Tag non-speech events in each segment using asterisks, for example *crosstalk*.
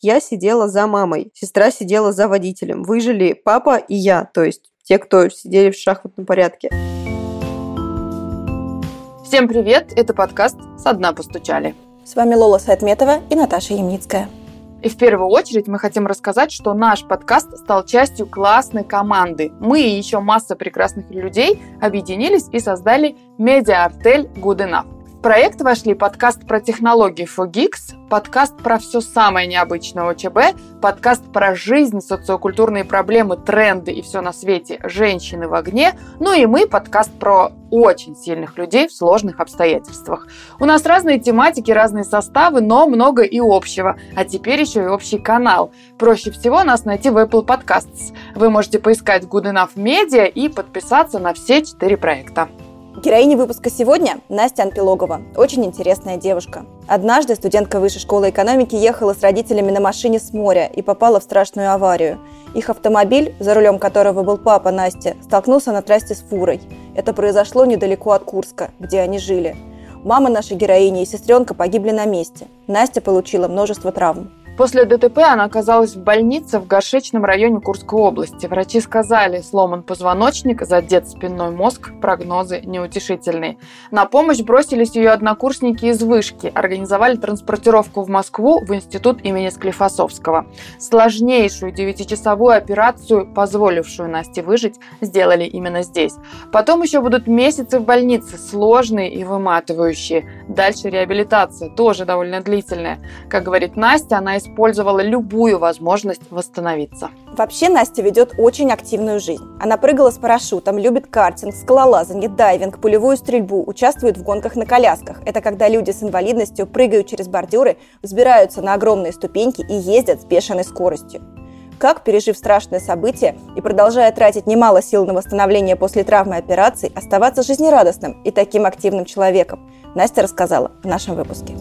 Я сидела за мамой, сестра сидела за водителем. Выжили папа и я, то есть те, кто сидели в шахматном порядке. Всем привет! Это подкаст «Со дна постучали». С вами Лола Сайтметова и Наташа Ямницкая. И в первую очередь мы хотим рассказать, что наш подкаст стал частью классной команды. Мы и еще масса прекрасных людей объединились и создали медиа-артель Good Enough. В проект вошли подкаст про технологии FOGIX, подкаст про все самое необычное ОЧБ, подкаст про жизнь, социокультурные проблемы, тренды и все на свете, женщины в огне, ну и мы, подкаст про очень сильных людей в сложных обстоятельствах. У нас разные тематики, разные составы, но много и общего. А теперь еще и общий канал. Проще всего нас найти в Apple Podcasts. Вы можете поискать Good Enough Media и подписаться на все четыре проекта. Героиня выпуска сегодня – Настя Анпилогова. Очень интересная девушка. Однажды студентка Высшей школы экономики ехала с родителями на машине с моря и попала в страшную аварию. Их автомобиль, за рулем которого был папа Насти, столкнулся на трассе с фурой. Это произошло недалеко от Курска, где они жили. Мама нашей героини и сестренка погибли на месте. Настя получила множество травм. После ДТП она оказалась в больнице в Горшечном районе Курской области. Врачи сказали, сломан позвоночник, задет спинной мозг, прогнозы неутешительные. На помощь бросились ее однокурсники из Вышки, организовали транспортировку в Москву в институт имени Склифосовского. Сложнейшую девятичасовую операцию, позволившую Насте выжить, сделали именно здесь. Потом еще будут месяцы в больнице, сложные и выматывающие. Дальше реабилитация, тоже довольно длительная. Как говорит Настя, она использовала любую возможность восстановиться. Вообще Настя ведет очень активную жизнь. Она прыгала с парашютом, любит картинг, скалолазание, дайвинг, пулевую стрельбу, участвует в гонках на колясках. Это когда люди с инвалидностью прыгают через бордюры, взбираются на огромные ступеньки и ездят с бешеной скоростью. Как, пережив страшное событие и продолжая тратить немало сил на восстановление после травмы операции, оставаться жизнерадостным и таким активным человеком, Настя рассказала в нашем выпуске.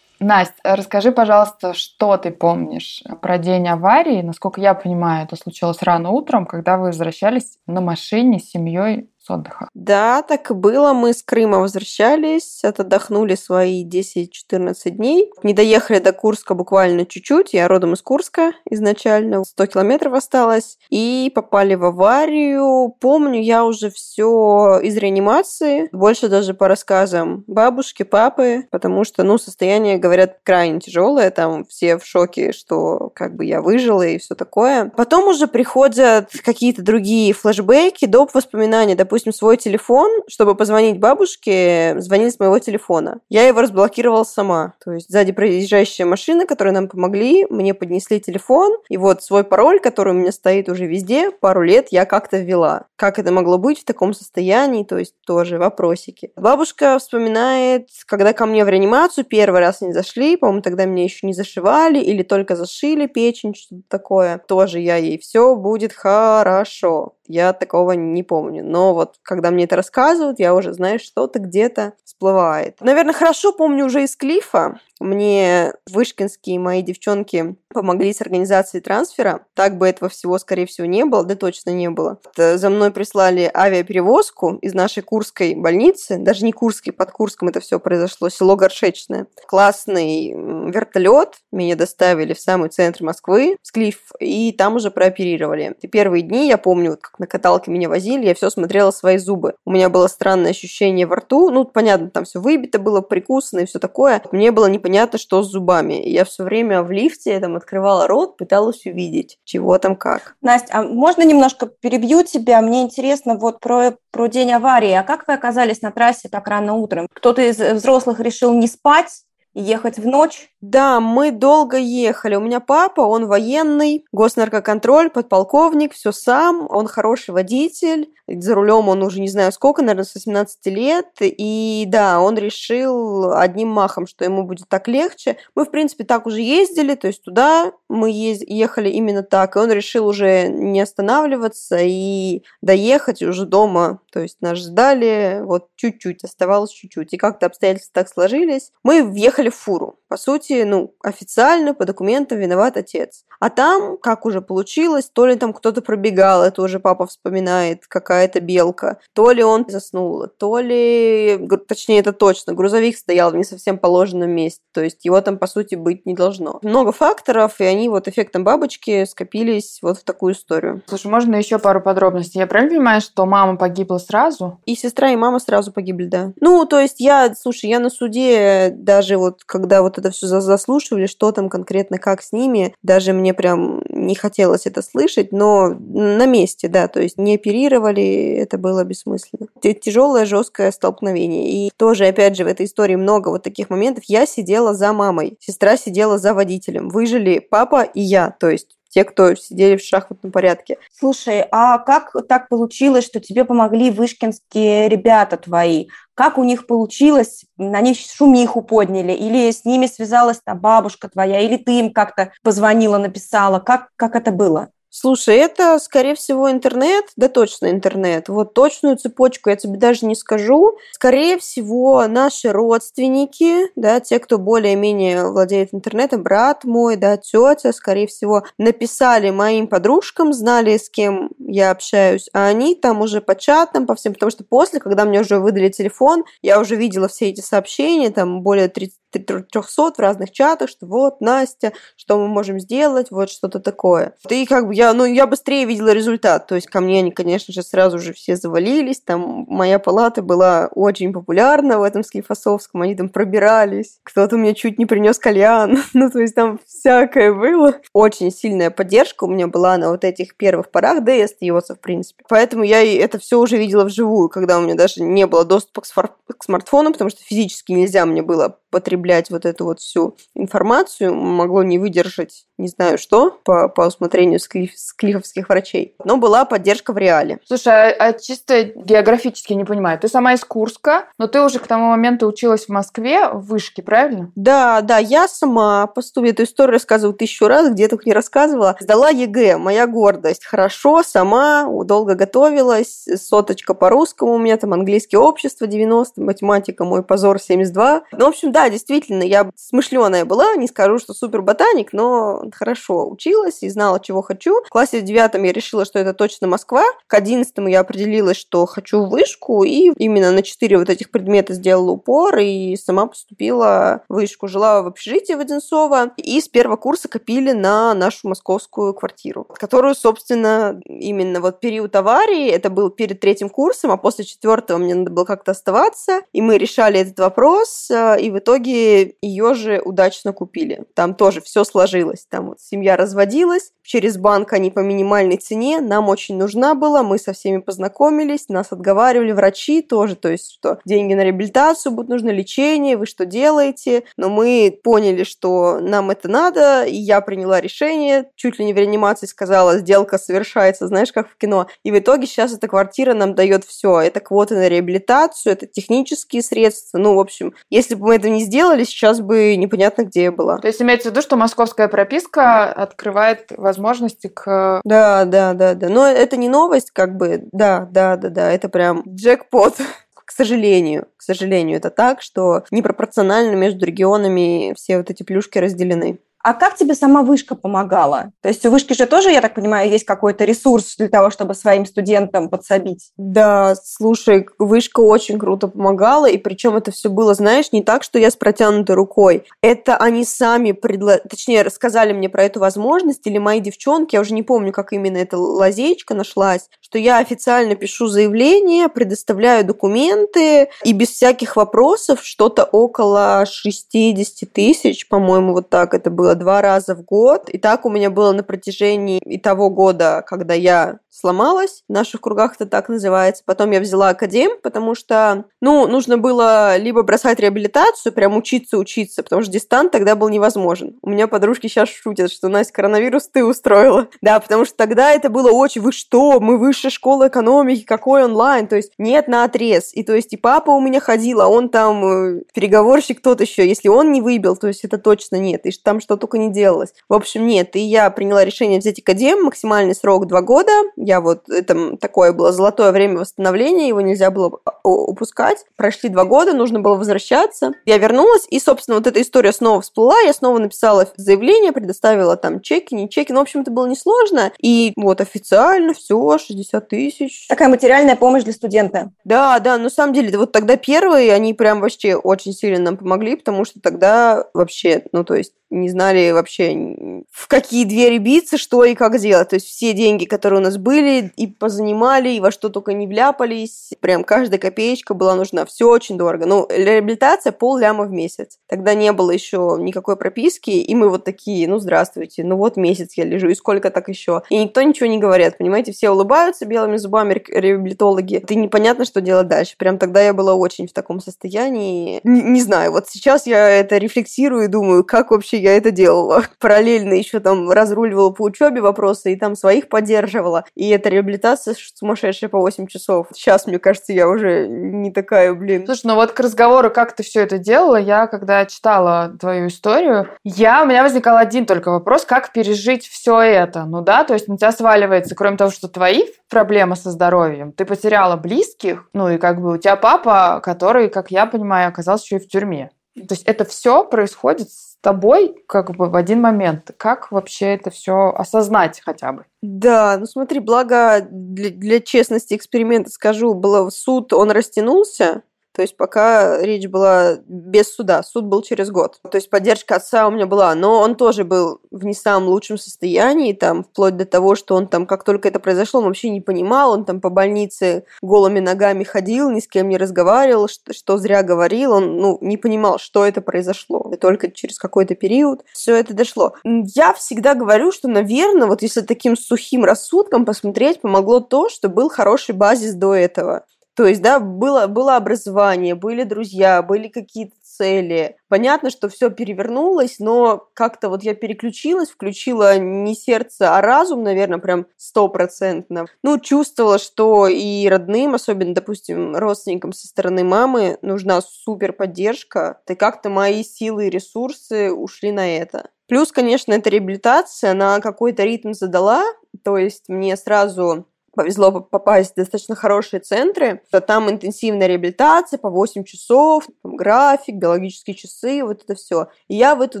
Настя, расскажи, пожалуйста, что ты помнишь про день аварии? Насколько я понимаю, это случилось рано утром, когда вы возвращались на машине с семьей с отдыха. Да, так и было. Мы с Крыма возвращались, отдохнули свои 10-14 дней. Не доехали до Курска буквально чуть-чуть. Я родом из Курска изначально. 100 километров осталось. И попали в аварию. Помню я уже все из реанимации. Больше даже по рассказам бабушки, папы. Потому что, ну, состояние, говорят, крайне тяжелое. Там все в шоке, что как бы я выжила и все такое. Потом уже приходят какие-то другие флешбеки, доп. воспоминания. Допустим, допустим, свой телефон, чтобы позвонить бабушке, звонили с моего телефона. Я его разблокировала сама. То есть сзади проезжающая машина, которые нам помогли, мне поднесли телефон, и вот свой пароль, который у меня стоит уже везде, пару лет я как-то ввела. Как это могло быть в таком состоянии, то есть тоже вопросики. Бабушка вспоминает, когда ко мне в реанимацию первый раз не зашли, по-моему, тогда меня еще не зашивали или только зашили печень, что-то такое. Тоже я ей все будет хорошо. Я такого не помню. Но вот когда мне это рассказывают, я уже знаю, что-то где-то всплывает. Наверное, хорошо помню уже из Клифа. Мне вышкинские мои девчонки помогли с организацией трансфера. Так бы этого всего, скорее всего, не было, да точно не было. За мной прислали авиаперевозку из нашей Курской больницы, даже не Курской, под Курском это все произошло, село Горшечное. Классный вертолет, меня доставили в самый центр Москвы, в Склиф, и там уже прооперировали. И первые дни, я помню, как на каталке меня возили, я все смотрела свои зубы. У меня было странное ощущение во рту, ну, понятно, там все выбито было, прикусано и все такое. Мне было непонятно, что с зубами. И я все время в лифте там открывала рот, пыталась увидеть, чего там как. Настя, а можно немножко перебью тебя? Мне интересно вот про, про день аварии. А как вы оказались на трассе так рано утром? Кто-то из взрослых решил не спать, ехать в ночь? Да, мы долго ехали. У меня папа, он военный, госнаркоконтроль, подполковник, все сам. Он хороший водитель. За рулем он уже не знаю сколько, наверное, с 18 лет. И да, он решил одним махом, что ему будет так легче. Мы, в принципе, так уже ездили, то есть туда мы ехали именно так. И он решил уже не останавливаться и доехать уже дома. То есть нас ждали вот чуть-чуть, оставалось чуть-чуть. И как-то обстоятельства так сложились. Мы въехали в фуру. По сути, ну, официально по документам виноват отец. А там, как уже получилось, то ли там кто-то пробегал, это уже папа вспоминает, какая-то белка, то ли он заснул, то ли, точнее, это точно, грузовик стоял в не совсем положенном месте, то есть его там, по сути, быть не должно. Много факторов, и они вот эффектом бабочки скопились вот в такую историю. Слушай, можно еще пару подробностей? Я правильно понимаю, что мама погибла сразу? И сестра, и мама сразу погибли, да. Ну, то есть я, слушай, я на суде даже вот, когда вот это все заслушивали, что там конкретно, как с ними, даже мне прям не хотелось это слышать, но на месте, да, то есть не оперировали, это было бессмысленно. Тяжелое, жесткое столкновение. И тоже, опять же, в этой истории много вот таких моментов. Я сидела за мамой, сестра сидела за водителем. Выжили папа и я, то есть те, кто сидели в шахматном порядке. Слушай, а как так получилось, что тебе помогли вышкинские ребята твои? Как у них получилось? Они шумиху подняли? Или с ними связалась та бабушка твоя? Или ты им как-то позвонила, написала? Как, как это было? Слушай, это, скорее всего, интернет, да точно интернет. Вот точную цепочку я тебе даже не скажу. Скорее всего, наши родственники, да, те, кто более-менее владеет интернетом, брат мой, да, тетя, скорее всего, написали моим подружкам, знали, с кем я общаюсь, а они там уже по чатам, по всем, потому что после, когда мне уже выдали телефон, я уже видела все эти сообщения, там более 30 300 в разных чатах, что вот, Настя, что мы можем сделать, вот что-то такое. И как бы я, ну, я быстрее видела результат. То есть ко мне они, конечно же, сразу же все завалились. Там моя палата была очень популярна в этом Склифосовском. Они там пробирались. Кто-то мне чуть не принес кальян. *laughs* ну, то есть там всякое было. Очень сильная поддержка у меня была на вот этих первых порах, да и остается, в принципе. Поэтому я это все уже видела вживую, когда у меня даже не было доступа к, смар- к смартфону, потому что физически нельзя мне было потреблять вот эту вот всю информацию, могло не выдержать не знаю что, по, по усмотрению склиф, склифовских врачей. Но была поддержка в реале. Слушай, а, а чисто географически не понимаю. Ты сама из Курска, но ты уже к тому моменту училась в Москве, в Вышке, правильно? Да, да, я сама поступила. Эту историю рассказываю тысячу раз, где только не рассказывала. Сдала ЕГЭ, моя гордость. Хорошо, сама, долго готовилась. Соточка по русскому у меня, там английский, общество 90, математика мой позор 72. Ну, в общем, да, действительно, я смышленая была, не скажу, что супер ботаник, но хорошо училась и знала, чего хочу. В классе девятом я решила, что это точно Москва. К одиннадцатому я определилась, что хочу вышку, и именно на четыре вот этих предмета сделала упор, и сама поступила в вышку. Жила в общежитии в Одинцово, и с первого курса копили на нашу московскую квартиру, которую, собственно, именно вот период аварии, это был перед третьим курсом, а после четвертого мне надо было как-то оставаться, и мы решали этот вопрос, э, и в итоге ее же удачно купили. Там тоже все сложилось там вот семья разводилась, через банк они по минимальной цене, нам очень нужна была, мы со всеми познакомились, нас отговаривали врачи тоже, то есть, что деньги на реабилитацию будут нужны, лечение, вы что делаете? Но мы поняли, что нам это надо, и я приняла решение, чуть ли не в реанимации сказала, сделка совершается, знаешь, как в кино. И в итоге сейчас эта квартира нам дает все. Это квоты на реабилитацию, это технические средства. Ну, в общем, если бы мы это не сделали, сейчас бы непонятно, где я была. То есть имеется в виду, что московская прописка открывает возможности к... Да, да, да, да. Но это не новость, как бы, да, да, да, да, это прям джекпот. *laughs* К сожалению, к сожалению, это так, что непропорционально между регионами все вот эти плюшки разделены. А как тебе сама вышка помогала? То есть у вышки же тоже, я так понимаю, есть какой-то ресурс для того, чтобы своим студентам подсобить? Да, слушай, вышка очень круто помогала, и причем это все было, знаешь, не так, что я с протянутой рукой. Это они сами, предла... точнее, рассказали мне про эту возможность, или мои девчонки, я уже не помню, как именно эта лазейка нашлась, что я официально пишу заявление, предоставляю документы, и без всяких вопросов что-то около 60 тысяч, по-моему, вот так это было два раза в год. И так у меня было на протяжении и того года, когда я сломалась. В наших кругах это так называется. Потом я взяла академ, потому что, ну, нужно было либо бросать реабилитацию, прям учиться-учиться, потому что дистант тогда был невозможен. У меня подружки сейчас шутят, что, Настя, коронавирус ты устроила. *laughs* Да, потому что тогда это было очень, вы что, мы высшая школа экономики, какой онлайн? То есть нет на отрез. И то есть и папа у меня ходил, а он там э, переговорщик тот еще. Если он не выбил, то есть это точно нет. И там что-то только не делалось. В общем, нет, и я приняла решение взять академ, максимальный срок два года. Я вот, это такое было золотое время восстановления, его нельзя было упускать. Прошли два года, нужно было возвращаться. Я вернулась, и, собственно, вот эта история снова всплыла, я снова написала заявление, предоставила там чеки, не чеки, ну, в общем, это было несложно. И вот официально все, 60 тысяч. Такая материальная помощь для студента. Да, да, на самом деле, вот тогда первые, они прям вообще очень сильно нам помогли, потому что тогда вообще, ну, то есть не знали вообще, в какие двери биться, что и как делать. То есть все деньги, которые у нас были, и позанимали, и во что только не вляпались. Прям каждая копеечка была нужна. Все очень дорого. Ну, реабилитация пол ляма в месяц. Тогда не было еще никакой прописки, и мы вот такие, ну, здравствуйте, ну вот месяц я лежу, и сколько так еще? И никто ничего не говорит, понимаете? Все улыбаются белыми зубами реабилитологи. Ты непонятно, что делать дальше. Прям тогда я была очень в таком состоянии. Не, не знаю, вот сейчас я это рефлексирую и думаю, как вообще я это делала. *laughs* Параллельно еще там разруливала по учебе вопросы и там своих поддерживала. И эта реабилитация сумасшедшая по 8 часов. Сейчас, мне кажется, я уже не такая, блин. Слушай, ну вот к разговору, как ты все это делала, я когда читала твою историю, я, у меня возникал один только вопрос, как пережить все это. Ну да, то есть на тебя сваливается, кроме того, что твои проблемы со здоровьем, ты потеряла близких, ну и как бы у тебя папа, который, как я понимаю, оказался еще и в тюрьме. То есть это все происходит тобой как бы в один момент. Как вообще это все осознать хотя бы? Да, ну смотри, благо для, для честности эксперимента скажу, был суд, он растянулся, то есть пока речь была без суда, суд был через год. То есть поддержка отца у меня была, но он тоже был в не самом лучшем состоянии, там, вплоть до того, что он там, как только это произошло, он вообще не понимал, он там по больнице голыми ногами ходил, ни с кем не разговаривал, что, что зря говорил, он, ну, не понимал, что это произошло. И только через какой-то период все это дошло. Я всегда говорю, что, наверное, вот если таким сухим рассудком посмотреть, помогло то, что был хороший базис до этого. То есть, да, было, было образование, были друзья, были какие-то цели. Понятно, что все перевернулось, но как-то вот я переключилась, включила не сердце, а разум, наверное, прям стопроцентно. Ну, чувствовала, что и родным, особенно, допустим, родственникам со стороны мамы, нужна супер поддержка. И как-то мои силы и ресурсы ушли на это. Плюс, конечно, эта реабилитация, она какой-то ритм задала, то есть мне сразу повезло попасть в достаточно хорошие центры, то там интенсивная реабилитация по 8 часов, там, график, биологические часы, вот это все. И я в эту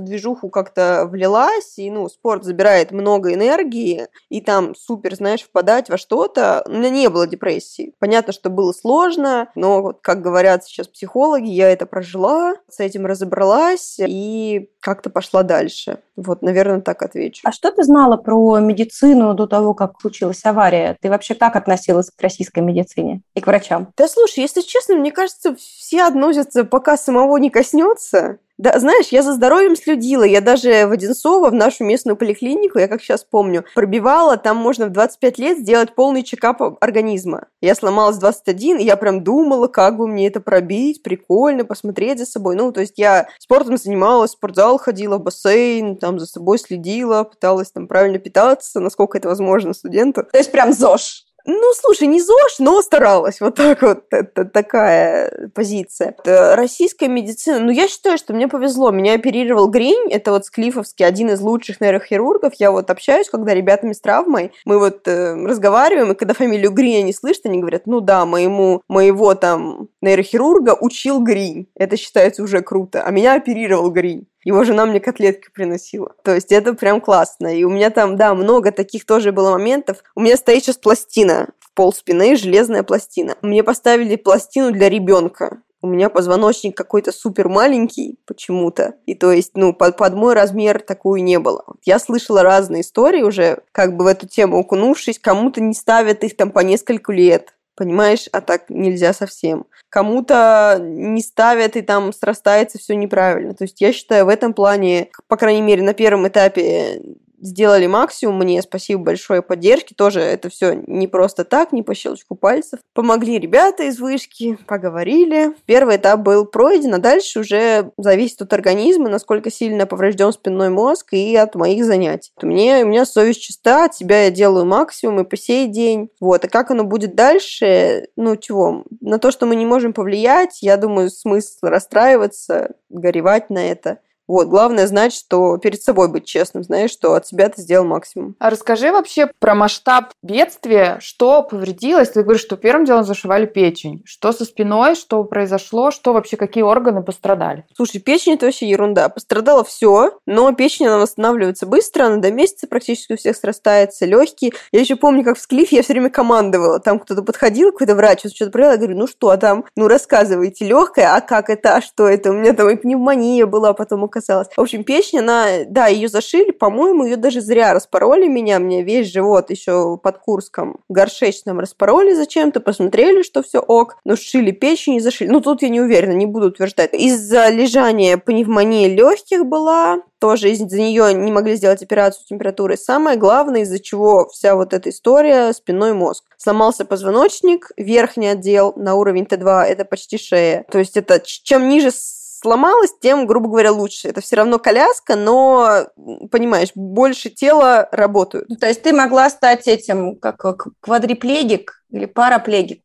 движуху как-то влилась, и, ну, спорт забирает много энергии, и там супер, знаешь, впадать во что-то. У меня не было депрессии. Понятно, что было сложно, но, вот, как говорят сейчас психологи, я это прожила, с этим разобралась и как-то пошла дальше. Вот, наверное, так отвечу. А что ты знала про медицину до того, как случилась авария? Ты вообще как относилась к российской медицине и к врачам? Да слушай, если честно, мне кажется, все относятся, пока самого не коснется. Да, знаешь, я за здоровьем следила. Я даже в Одинцово, в нашу местную поликлинику, я как сейчас помню, пробивала, там можно в 25 лет сделать полный чекап организма. Я сломалась в 21, и я прям думала, как бы мне это пробить, прикольно, посмотреть за собой. Ну, то есть я спортом занималась, в спортзал ходила, в бассейн, там за собой следила, пыталась там правильно питаться, насколько это возможно студенту. То есть прям ЗОЖ? Ну, слушай, не ЗОЖ, но старалась. Вот так вот, это такая позиция. Это российская медицина, ну, я считаю, что мне повезло. Меня оперировал Гринь, это вот Склифовский, один из лучших нейрохирургов. Я вот общаюсь, когда ребятами с травмой, мы вот э, разговариваем, и когда фамилию Гринь они слышат, они говорят, ну да, моему, моего там нейрохирурга учил Гринь. Это считается уже круто. А меня оперировал Гринь. Его жена мне котлетки приносила. То есть это прям классно. И у меня там, да, много таких тоже было моментов. У меня стоит сейчас пластина в пол спины, железная пластина. Мне поставили пластину для ребенка у меня позвоночник какой-то супер маленький почему-то. И то есть, ну, под, под мой размер такую не было. Я слышала разные истории уже, как бы в эту тему окунувшись. Кому-то не ставят их там по несколько лет понимаешь, а так нельзя совсем. Кому-то не ставят, и там срастается все неправильно. То есть я считаю, в этом плане, по крайней мере, на первом этапе сделали максимум. Мне спасибо большое поддержки. Тоже это все не просто так, не по щелчку пальцев. Помогли ребята из вышки, поговорили. Первый этап был пройден, а дальше уже зависит от организма, насколько сильно поврежден спинной мозг и от моих занятий. Мне, у меня совесть чиста, от себя я делаю максимум и по сей день. Вот. А как оно будет дальше? Ну, чего? На то, что мы не можем повлиять, я думаю, смысл расстраиваться, горевать на это Вот, главное знать, что перед собой быть честным, знаешь, что от себя ты сделал максимум. А расскажи вообще про масштаб бедствия, что повредилось? Ты говоришь, что первым делом зашивали печень. Что со спиной, что произошло, что вообще, какие органы пострадали? Слушай, печень это вообще ерунда. Пострадало все, но печень она восстанавливается быстро, она до месяца практически у всех срастается, легкие. Я еще помню, как в Склифе я все время командовала. Там кто-то подходил, какой-то врач, что-то проверял, я говорю, ну что а там, ну рассказывайте, легкая, а как это, а что это? У меня там и пневмония была, потом оказалось. В общем, печень, она, да, ее зашили, по-моему, ее даже зря распороли меня, мне весь живот еще под Курском горшечным распороли зачем-то, посмотрели, что все ок, но сшили печень и зашили. Ну, тут я не уверена, не буду утверждать. Из-за лежания пневмонии легких была, тоже из-за нее не могли сделать операцию с температурой. Самое главное, из-за чего вся вот эта история, спинной мозг. Сломался позвоночник, верхний отдел на уровень Т2, это почти шея. То есть это чем ниже сломалась, тем, грубо говоря, лучше. Это все равно коляска, но, понимаешь, больше тела работают. То есть ты могла стать этим, как квадриплегик или параплегик,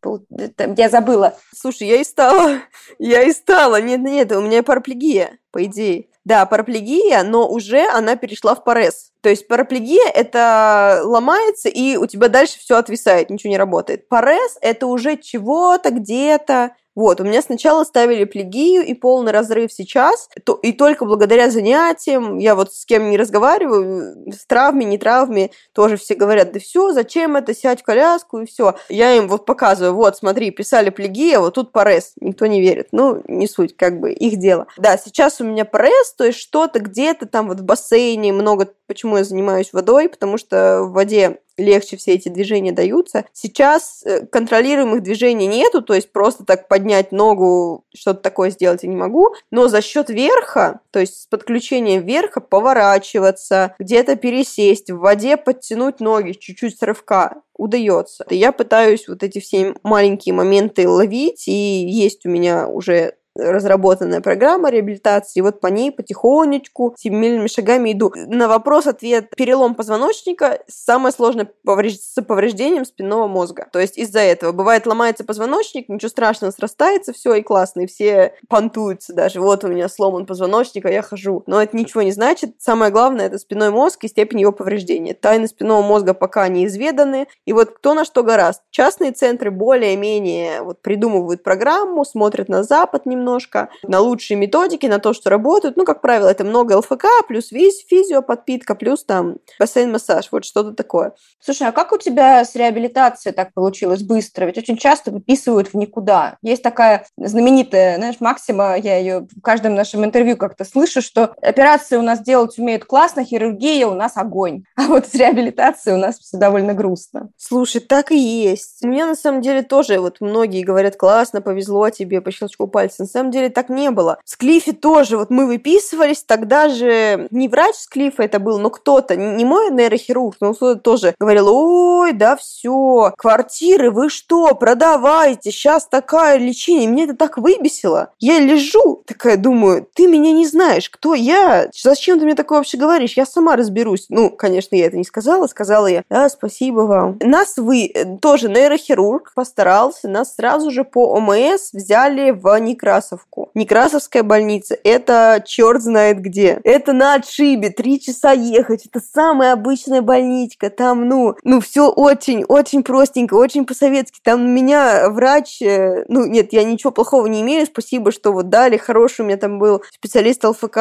я забыла. Слушай, я и стала, *laughs* я и стала. Нет, нет, у меня параплегия, по идее. Да, параплегия, но уже она перешла в парез. То есть параплегия – это ломается, и у тебя дальше все отвисает, ничего не работает. Парез – это уже чего-то где-то, вот, у меня сначала ставили плегию и полный разрыв сейчас, то, и только благодаря занятиям, я вот с кем не разговариваю, с травме, не травме, тоже все говорят, да все, зачем это, сядь в коляску и все. Я им вот показываю, вот, смотри, писали плегия, вот тут парез, никто не верит. Ну, не суть, как бы, их дело. Да, сейчас у меня парез, то есть что-то где-то там вот в бассейне много, почему я занимаюсь водой, потому что в воде легче все эти движения даются. Сейчас э, контролируемых движений нету, то есть просто так поднять ногу, что-то такое сделать я не могу, но за счет верха, то есть с подключением верха поворачиваться, где-то пересесть, в воде подтянуть ноги чуть-чуть с рывка удается. Я пытаюсь вот эти все маленькие моменты ловить, и есть у меня уже разработанная программа реабилитации, и вот по ней потихонечку, семимильными шагами иду. На вопрос-ответ перелом позвоночника самое сложное повреж... с повреждением спинного мозга. То есть из-за этого бывает ломается позвоночник, ничего страшного, срастается все и классно, и все понтуются даже. Вот у меня сломан позвоночник, а я хожу. Но это ничего не значит. Самое главное это спинной мозг и степень его повреждения. Тайны спинного мозга пока не изведаны. И вот кто на что гораст. Частные центры более-менее вот придумывают программу, смотрят на Запад немного, немножко, на лучшие методики, на то, что работают. Ну, как правило, это много ЛФК, плюс весь физио, подпитка, плюс там бассейн-массаж, вот что-то такое. Слушай, а как у тебя с реабилитацией так получилось быстро? Ведь очень часто выписывают в никуда. Есть такая знаменитая, знаешь, Максима, я ее в каждом нашем интервью как-то слышу, что операции у нас делать умеют классно, хирургия у нас огонь. *laughs* А вот с реабилитацией у нас все довольно грустно. Слушай, так и есть. Мне на самом деле тоже вот многие говорят, классно, повезло тебе по щелчку пальца самом деле так не было. В Склифе тоже, вот мы выписывались, тогда же не врач Склифа это был, но кто-то, не мой нейрохирург, но кто-то тоже говорил, ой, да все, квартиры, вы что, продавайте, сейчас такая лечение. Меня это так выбесило. Я лежу, такая думаю, ты меня не знаешь, кто я, зачем ты мне такое вообще говоришь, я сама разберусь. Ну, конечно, я это не сказала, сказала я, да, спасибо вам. Нас вы, э, тоже нейрохирург, постарался, нас сразу же по ОМС взяли в Некрас Некрасовку. Некрасовская больница – это черт знает где. Это на отшибе, три часа ехать. Это самая обычная больничка. Там, ну, ну все очень-очень простенько, очень по-советски. Там меня врач, э, ну, нет, я ничего плохого не имею, спасибо, что вот дали, хороший у меня там был специалист ЛФК,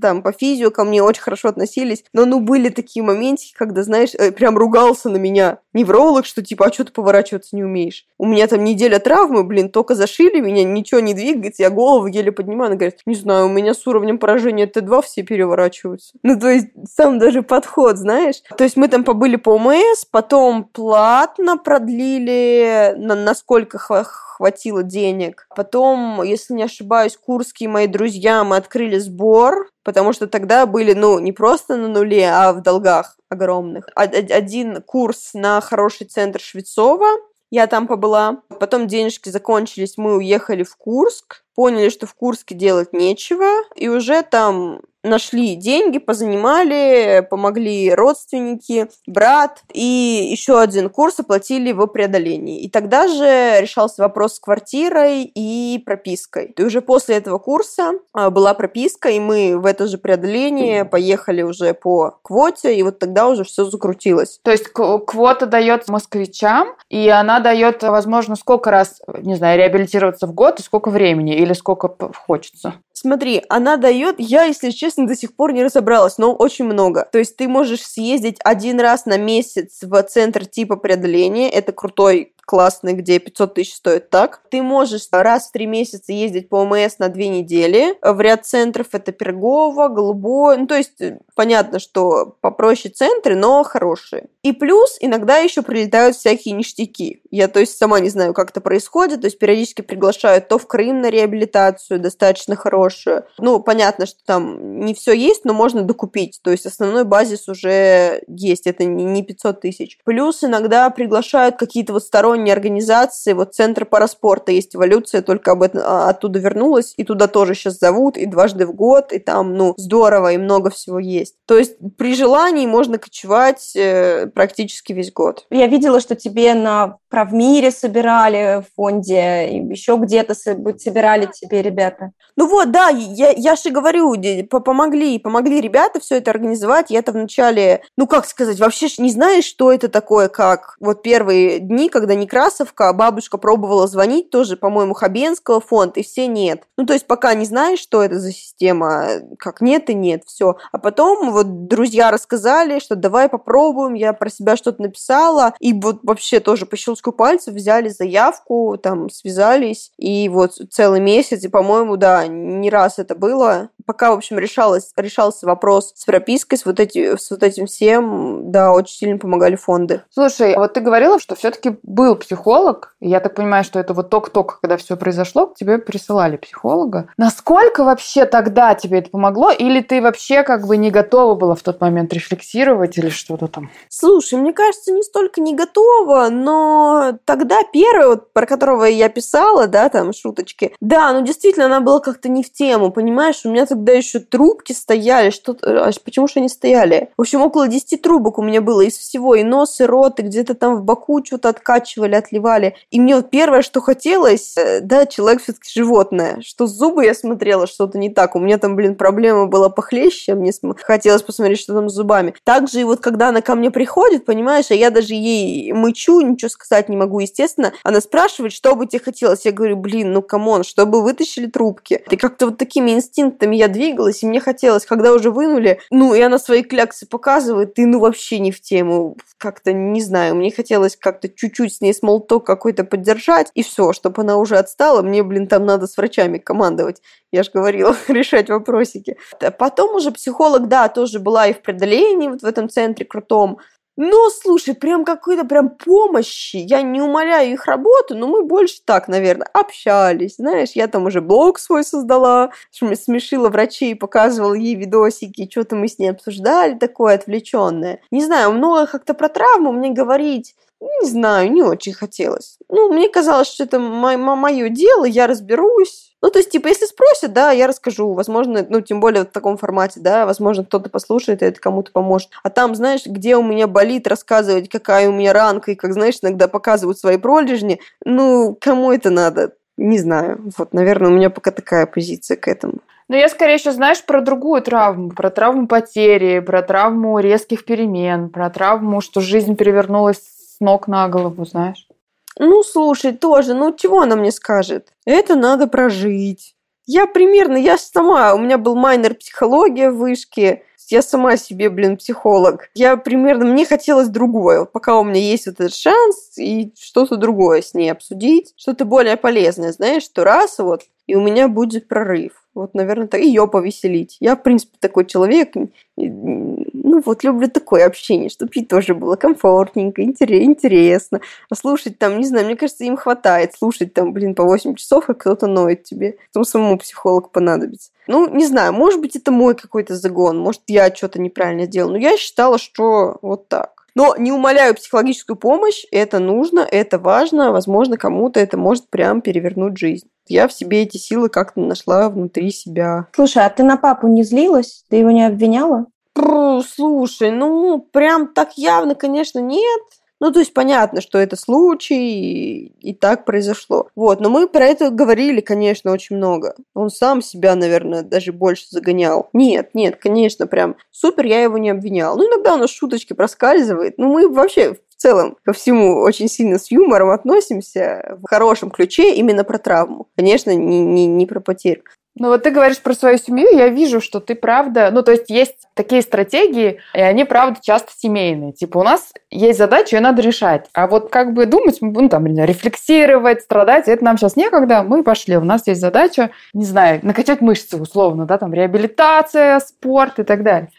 там по физио ко мне очень хорошо относились. Но, ну, были такие моментики, когда, знаешь, э, прям ругался на меня невролог, что типа, а что ты поворачиваться не умеешь? У меня там неделя травмы, блин, только зашили меня, ничего не двигается, я голову еле поднимаю, она говорит, не знаю, у меня с уровнем поражения Т2 все переворачиваются. Ну, то есть, сам даже подход, знаешь. То есть, мы там побыли по ОМС, потом платно продлили, на, насколько хватило денег. Потом, если не ошибаюсь, курские мои друзья, мы открыли сбор, потому что тогда были, ну, не просто на нуле, а в долгах огромных. Один курс на хороший центр Швецова, я там побыла. Потом денежки закончились, мы уехали в Курск. Поняли, что в Курске делать нечего. И уже там нашли деньги, позанимали, помогли родственники, брат, и еще один курс оплатили в преодолении. И тогда же решался вопрос с квартирой и пропиской. И уже после этого курса а, была прописка, и мы в это же преодоление поехали уже по квоте, и вот тогда уже все закрутилось. То есть квота дает москвичам, и она дает, возможно, сколько раз, не знаю, реабилитироваться в год, и сколько времени, или сколько хочется? Смотри, она дает, я, если честно, до сих пор не разобралась, но очень много. То есть ты можешь съездить один раз на месяц в центр типа преодоления, это крутой классный, где 500 тысяч стоит так. Ты можешь раз в три месяца ездить по ОМС на две недели. В ряд центров это Пергово, Голубое. Ну, то есть, э, понятно, что попроще центры, но хорошие. И плюс иногда еще прилетают всякие ништяки. Я, то есть, сама не знаю, как это происходит. То есть, периодически приглашают то в Крым на реабилитацию, достаточно хорошую. Ну, понятно, что там не все есть, но можно докупить. То есть, основной базис уже есть. Это не 500 тысяч. Плюс иногда приглашают какие-то вот сторонние сторонние организации, вот Центр параспорта есть эволюция, только об этом, а, оттуда вернулась, и туда тоже сейчас зовут, и дважды в год, и там, ну, здорово, и много всего есть. То есть при желании можно кочевать э, практически весь год. Я видела, что тебе на правмире собирали в фонде, еще где-то собирали тебе ребята. Ну вот, да, я, я же говорю, помогли, помогли ребята все это организовать. Я-то вначале, ну как сказать, вообще не знаешь, что это такое, как вот первые дни, когда Некрасовка, бабушка пробовала звонить, тоже, по-моему, Хабенского фонд, и все нет. Ну, то есть пока не знаешь, что это за система, как нет и нет, все. А потом вот друзья рассказали, что давай попробуем, я про себя что-то написала, и вот вообще тоже по щелчку пальцев взяли заявку, там, связались, и вот целый месяц, и, по-моему, да, не раз это было. Пока, в общем, решалось, решался вопрос с пропиской, с вот, эти, с вот этим всем, да, очень сильно помогали фонды. Слушай, а вот ты говорила, что все-таки был психолог, я так понимаю, что это вот только-только, когда все произошло, к тебе присылали психолога. Насколько вообще тогда тебе это помогло? Или ты вообще как бы не готова была в тот момент рефлексировать или что-то там? Слушай, мне кажется, не столько не готова, но тогда первый, вот, про которого я писала, да, там, шуточки, да, ну действительно, она была как-то не в тему, понимаешь? У меня тогда еще трубки стояли, что а почему же они стояли? В общем, около 10 трубок у меня было из всего, и нос, и рот, и где-то там в боку что-то откачивали отливали. И мне вот первое, что хотелось, э, да, человек все-таки животное, что зубы я смотрела, что-то не так. У меня там, блин, проблема была похлеще, мне хотелось посмотреть, что там с зубами. Также и вот когда она ко мне приходит, понимаешь, а я даже ей мычу, ничего сказать не могу, естественно, она спрашивает, что бы тебе хотелось. Я говорю, блин, ну come on, чтобы вытащили трубки. И как-то вот такими инстинктами я двигалась, и мне хотелось, когда уже вынули, ну, и она свои кляксы показывает, и ну вообще не в тему. Как-то, не знаю, мне хотелось как-то чуть-чуть с ней small talk какой-то поддержать, и все, чтобы она уже отстала, мне, блин, там надо с врачами командовать. Я же говорила, *laughs* решать вопросики. Потом уже психолог, да, тоже была и в преодолении вот в этом центре крутом. Но, слушай, прям какой-то прям помощи. Я не умоляю их работу, но мы больше так, наверное, общались. Знаешь, я там уже блог свой создала, смешила врачей, показывала ей видосики, что-то мы с ней обсуждали такое отвлеченное. Не знаю, много как-то про травму мне говорить не знаю, не очень хотелось. Ну, мне казалось, что это мое дело, я разберусь. Ну, то есть, типа, если спросят, да, я расскажу. Возможно, ну, тем более в таком формате, да, возможно, кто-то послушает, и это кому-то поможет. А там, знаешь, где у меня болит, рассказывать, какая у меня ранка, и как, знаешь, иногда показывают свои пролежни, ну, кому это надо? Не знаю. Вот, наверное, у меня пока такая позиция к этому. Но я скорее еще, знаешь, про другую травму, про травму потери, про травму резких перемен, про травму, что жизнь перевернулась ног на голову, знаешь. Ну, слушай, тоже, ну чего она мне скажет? Это надо прожить. Я примерно, я сама, у меня был майнер психология в вышке, я сама себе, блин, психолог. Я примерно, мне хотелось другое. Пока у меня есть вот этот шанс и что-то другое с ней обсудить, что-то более полезное, знаешь, что раз вот, и у меня будет прорыв. Вот, наверное, так. Ее повеселить. Я, в принципе, такой человек. Ну, вот люблю такое общение, чтобы ей тоже было комфортненько, интересно. А слушать там, не знаю, мне кажется, им хватает слушать там, блин, по 8 часов, как кто-то ноет тебе. Потом самому психолог понадобится. Ну, не знаю, может быть, это мой какой-то загон. Может, я что-то неправильно делал. Но я считала, что вот так. Но не умоляю психологическую помощь, это нужно, это важно, возможно, кому-то это может прям перевернуть жизнь. Я в себе эти силы как-то нашла внутри себя. Слушай, а ты на папу не злилась? Ты его не обвиняла? Пру, слушай, ну, прям так явно, конечно, нет. Ну, то есть понятно, что это случай, и, и так произошло. Вот, но мы про это говорили, конечно, очень много. Он сам себя, наверное, даже больше загонял. Нет, нет, конечно, прям супер, я его не обвинял. Ну, иногда у нас шуточки проскальзывает. Ну, мы вообще в целом ко всему очень сильно с юмором относимся в хорошем ключе именно про травму. Конечно, не, не, не про потерю. Ну вот ты говоришь про свою семью, я вижу, что ты правда... Ну то есть есть такие стратегии, и они правда часто семейные. Типа у нас есть задача, ее надо решать. А вот как бы думать, ну там, рефлексировать, страдать, это нам сейчас некогда, мы пошли. У нас есть задача, не знаю, накачать мышцы условно, да, там реабилитация, спорт и так далее.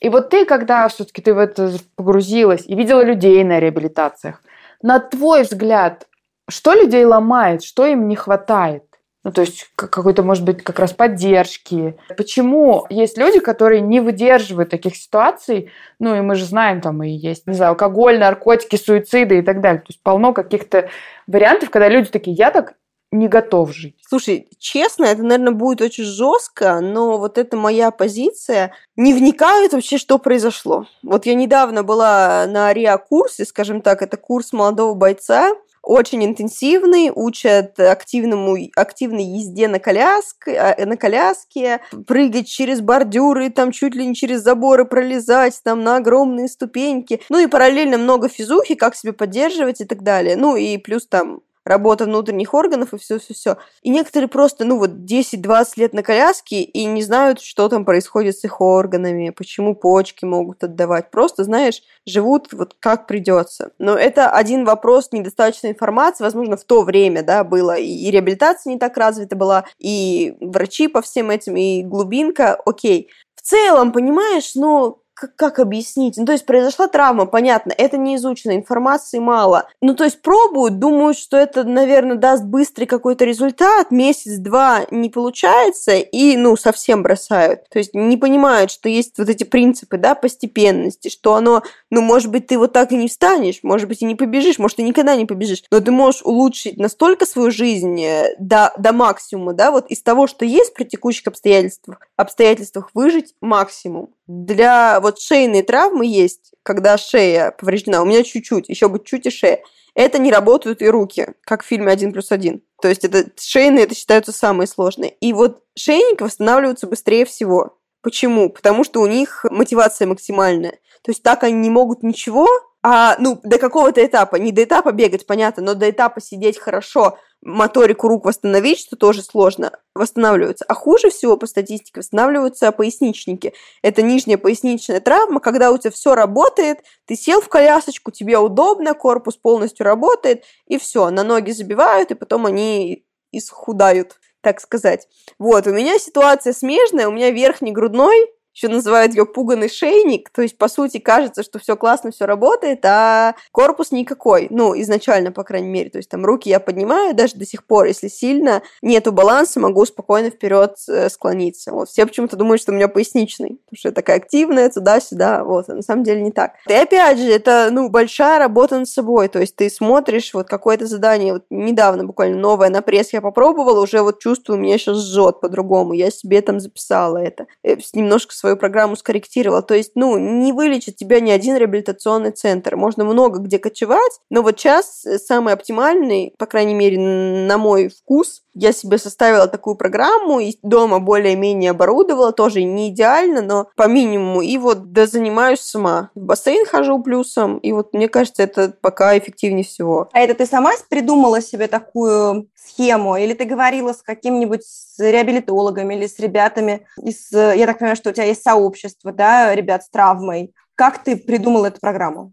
И вот ты, когда все-таки ты в это погрузилась и видела людей на реабилитациях, на твой взгляд, что людей ломает, что им не хватает? Ну, то есть какой-то, может быть, как раз поддержки. Почему есть люди, которые не выдерживают таких ситуаций? Ну, и мы же знаем, там и есть, не знаю, алкоголь, наркотики, суициды и так далее. То есть полно каких-то вариантов, когда люди такие, я так не готов жить. Слушай, честно, это, наверное, будет очень жестко, но вот это моя позиция. Не вникают вообще, что произошло. Вот я недавно была на РИА-курсе, скажем так, это курс молодого бойца, очень интенсивный, учат активному, активной езде на коляске, э, на коляске, прыгать через бордюры, там чуть ли не через заборы пролезать, там на огромные ступеньки. Ну и параллельно много физухи, как себя поддерживать и так далее. Ну и плюс там работа внутренних органов и все-все-все. И некоторые просто, ну вот, 10-20 лет на коляске и не знают, что там происходит с их органами, почему почки могут отдавать. Просто, знаешь, живут вот как придется. Но это один вопрос недостаточной информации, возможно, в то время, да, было, и реабилитация не так развита была, и врачи по всем этим, и глубинка, окей. В целом, понимаешь, ну, как, объяснить? Ну, то есть произошла травма, понятно, это не изучено, информации мало. Ну, то есть пробуют, думают, что это, наверное, даст быстрый какой-то результат, месяц-два не получается, и, ну, совсем бросают. То есть не понимают, что есть вот эти принципы, да, постепенности, что оно, ну, может быть, ты вот так и не встанешь, может быть, и не побежишь, может, ты никогда не побежишь, но ты можешь улучшить настолько свою жизнь э, до, до максимума, да, вот из того, что есть при текущих обстоятельствах, обстоятельствах выжить максимум. Для вот шейной травмы есть, когда шея повреждена, у меня чуть-чуть, еще бы чуть и шея. Это не работают и руки, как в фильме «Один плюс один». То есть это шейные, это считаются самые сложные. И вот шейники восстанавливаются быстрее всего. Почему? Потому что у них мотивация максимальная. То есть так они не могут ничего, а, ну, до какого-то этапа, не до этапа бегать, понятно, но до этапа сидеть хорошо, моторику рук восстановить, что тоже сложно, восстанавливаются. А хуже всего по статистике восстанавливаются поясничники. Это нижняя поясничная травма, когда у тебя все работает, ты сел в колясочку, тебе удобно, корпус полностью работает, и все, на ноги забивают, и потом они исхудают, так сказать. Вот, у меня ситуация смежная, у меня верхний грудной еще называют ее пуганный шейник, то есть, по сути, кажется, что все классно, все работает, а корпус никакой, ну, изначально, по крайней мере, то есть, там, руки я поднимаю даже до сих пор, если сильно нету баланса, могу спокойно вперед э, склониться, вот, все почему-то думают, что у меня поясничный, потому что я такая активная, туда-сюда, вот, а на самом деле не так. И опять же, это, ну, большая работа над собой, то есть, ты смотришь вот какое-то задание, вот, недавно буквально новое на пресс я попробовала, уже вот чувствую, меня сейчас жжет по-другому, я себе там записала это, э, немножко свою программу скорректировала. То есть, ну, не вылечит тебя ни один реабилитационный центр. Можно много где кочевать, но вот сейчас самый оптимальный, по крайней мере, на мой вкус, я себе составила такую программу и дома более-менее оборудовала, тоже не идеально, но по минимуму. И вот да занимаюсь сама. В бассейн хожу плюсом, и вот мне кажется, это пока эффективнее всего. А это ты сама придумала себе такую схему, или ты говорила с каким-нибудь реабилитологами или с ребятами из, я так понимаю, что у тебя есть сообщество, да, ребят с травмой. Как ты придумала эту программу?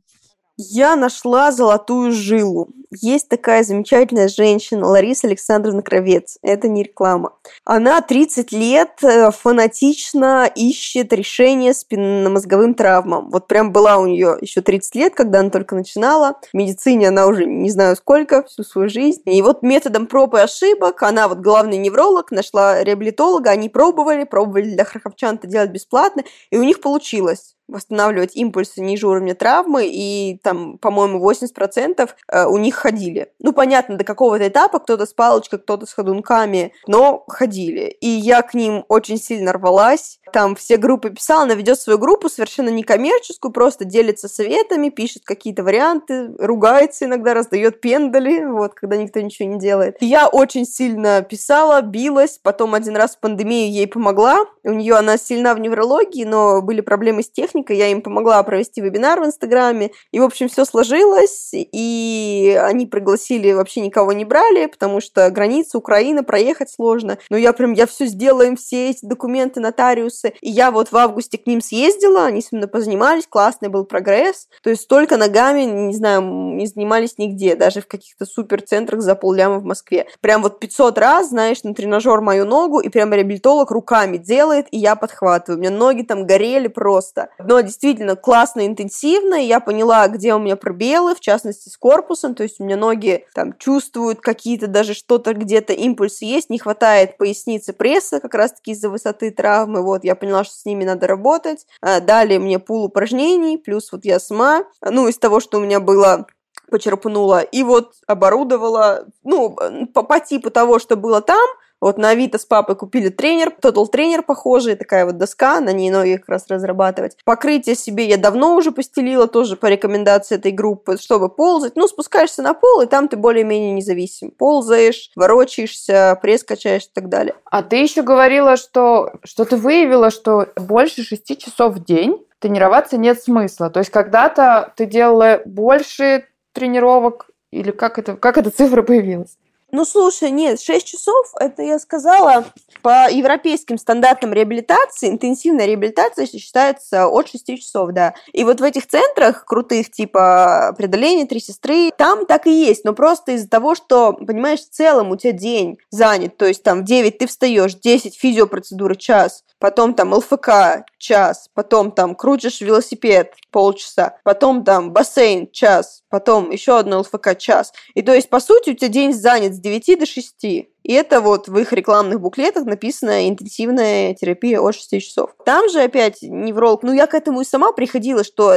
Я нашла золотую жилу. Есть такая замечательная женщина, Лариса Александровна Кровец. Это не реклама. Она 30 лет э, фанатично ищет решение спинномозговым травмам. Вот прям была у нее еще 30 лет, когда она только начинала. В медицине она уже не знаю сколько, всю свою жизнь. И вот методом проб и ошибок она вот главный невролог, нашла реабилитолога, они пробовали, пробовали для харьковчан это делать бесплатно, и у них получилось восстанавливать импульсы ниже уровня травмы, и там, по-моему, 80% э, у них ходили. Ну, понятно, до какого-то этапа кто-то с палочкой, кто-то с ходунками, но ходили. И я к ним очень сильно рвалась. Там все группы писала, она ведет свою группу совершенно некоммерческую, просто делится советами, пишет какие-то варианты, ругается иногда, раздает пендали, вот, когда никто ничего не делает. Я очень сильно писала, билась, потом один раз в пандемию ей помогла. У нее она сильна в неврологии, но были проблемы с техникой, я им помогла провести вебинар в Инстаграме. И, в общем, все сложилось, и они пригласили, вообще никого не брали, потому что граница Украина, проехать сложно. Но я прям, я все сделала им все эти документы, нотариусы. И я вот в августе к ним съездила, они со мной позанимались, классный был прогресс. То есть только ногами, не знаю, не занимались нигде, даже в каких-то суперцентрах за полляма в Москве. Прям вот 500 раз, знаешь, на тренажер мою ногу, и прям реабилитолог руками делает, и я подхватываю. У меня ноги там горели просто. Но действительно классно, интенсивно, и я поняла, где у меня пробелы, в частности, с корпусом, то есть у меня ноги там чувствуют какие-то даже что-то где-то импульсы есть, не хватает поясницы пресса как раз-таки из-за высоты травмы, вот, я поняла, что с ними надо работать. А, Дали мне пул упражнений, плюс вот я сама, ну, из того, что у меня было почерпнула и вот оборудовала, ну, по, по типу того, что было там, вот на Авито с папой купили тренер, Total тренер похожий, такая вот доска, на ней ноги как раз разрабатывать. Покрытие себе я давно уже постелила, тоже по рекомендации этой группы, чтобы ползать. Ну, спускаешься на пол, и там ты более-менее независим. Ползаешь, ворочаешься, пресс качаешь и так далее. А ты еще говорила, что, что ты выявила, что больше шести часов в день тренироваться нет смысла. То есть когда-то ты делала больше тренировок, или как это, как эта цифра появилась? Ну, слушай, нет, 6 часов, это я сказала, по европейским стандартам реабилитации, интенсивная реабилитация считается от 6 часов, да. И вот в этих центрах крутых, типа преодоление три сестры, там так и есть, но просто из-за того, что, понимаешь, в целом у тебя день занят, то есть там в 9 ты встаешь, 10 физиопроцедуры, час, потом там ЛФК час, потом там крутишь велосипед полчаса, потом там бассейн час, потом еще одно ЛФК час. И то есть, по сути, у тебя день занят с 9 до 6. И это вот в их рекламных буклетах написано интенсивная терапия от 6 часов. Там же опять невролог, ну я к этому и сама приходила, что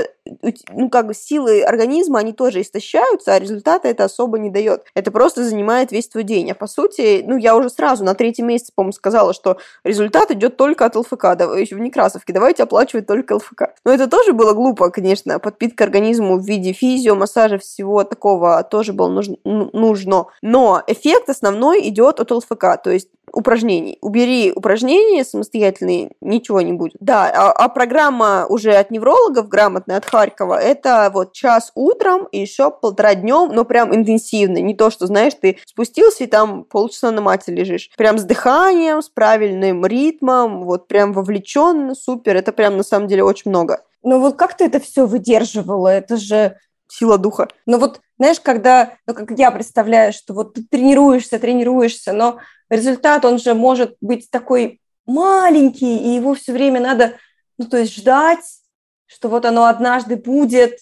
ну как бы силы организма, они тоже истощаются, а результата это особо не дает. Это просто занимает весь твой день. А по сути, ну я уже сразу на третьем месяце, по-моему, сказала, что результат идет только от ЛФК, еще в Некрасовке, давайте оплачивать только ЛФК. Но это тоже было глупо, конечно, подпитка организму в виде физио, массажа, всего такого тоже было нужно. нужно. Но эффект основной идет от ЛФК, то есть упражнений. Убери упражнения самостоятельные, ничего не будет. Да, а, а программа уже от неврологов, грамотная от Харькова, это вот час утром и еще полтора днем, но прям интенсивно. Не то, что, знаешь, ты спустился и там полчаса на мате лежишь. Прям с дыханием, с правильным ритмом, вот прям вовлеченно, супер. Это прям на самом деле очень много. Ну вот как ты это все выдерживала? Это же сила духа. Ну вот, знаешь, когда, ну как я представляю, что вот ты тренируешься, тренируешься, но результат, он же может быть такой маленький, и его все время надо, ну то есть ждать, что вот оно однажды будет.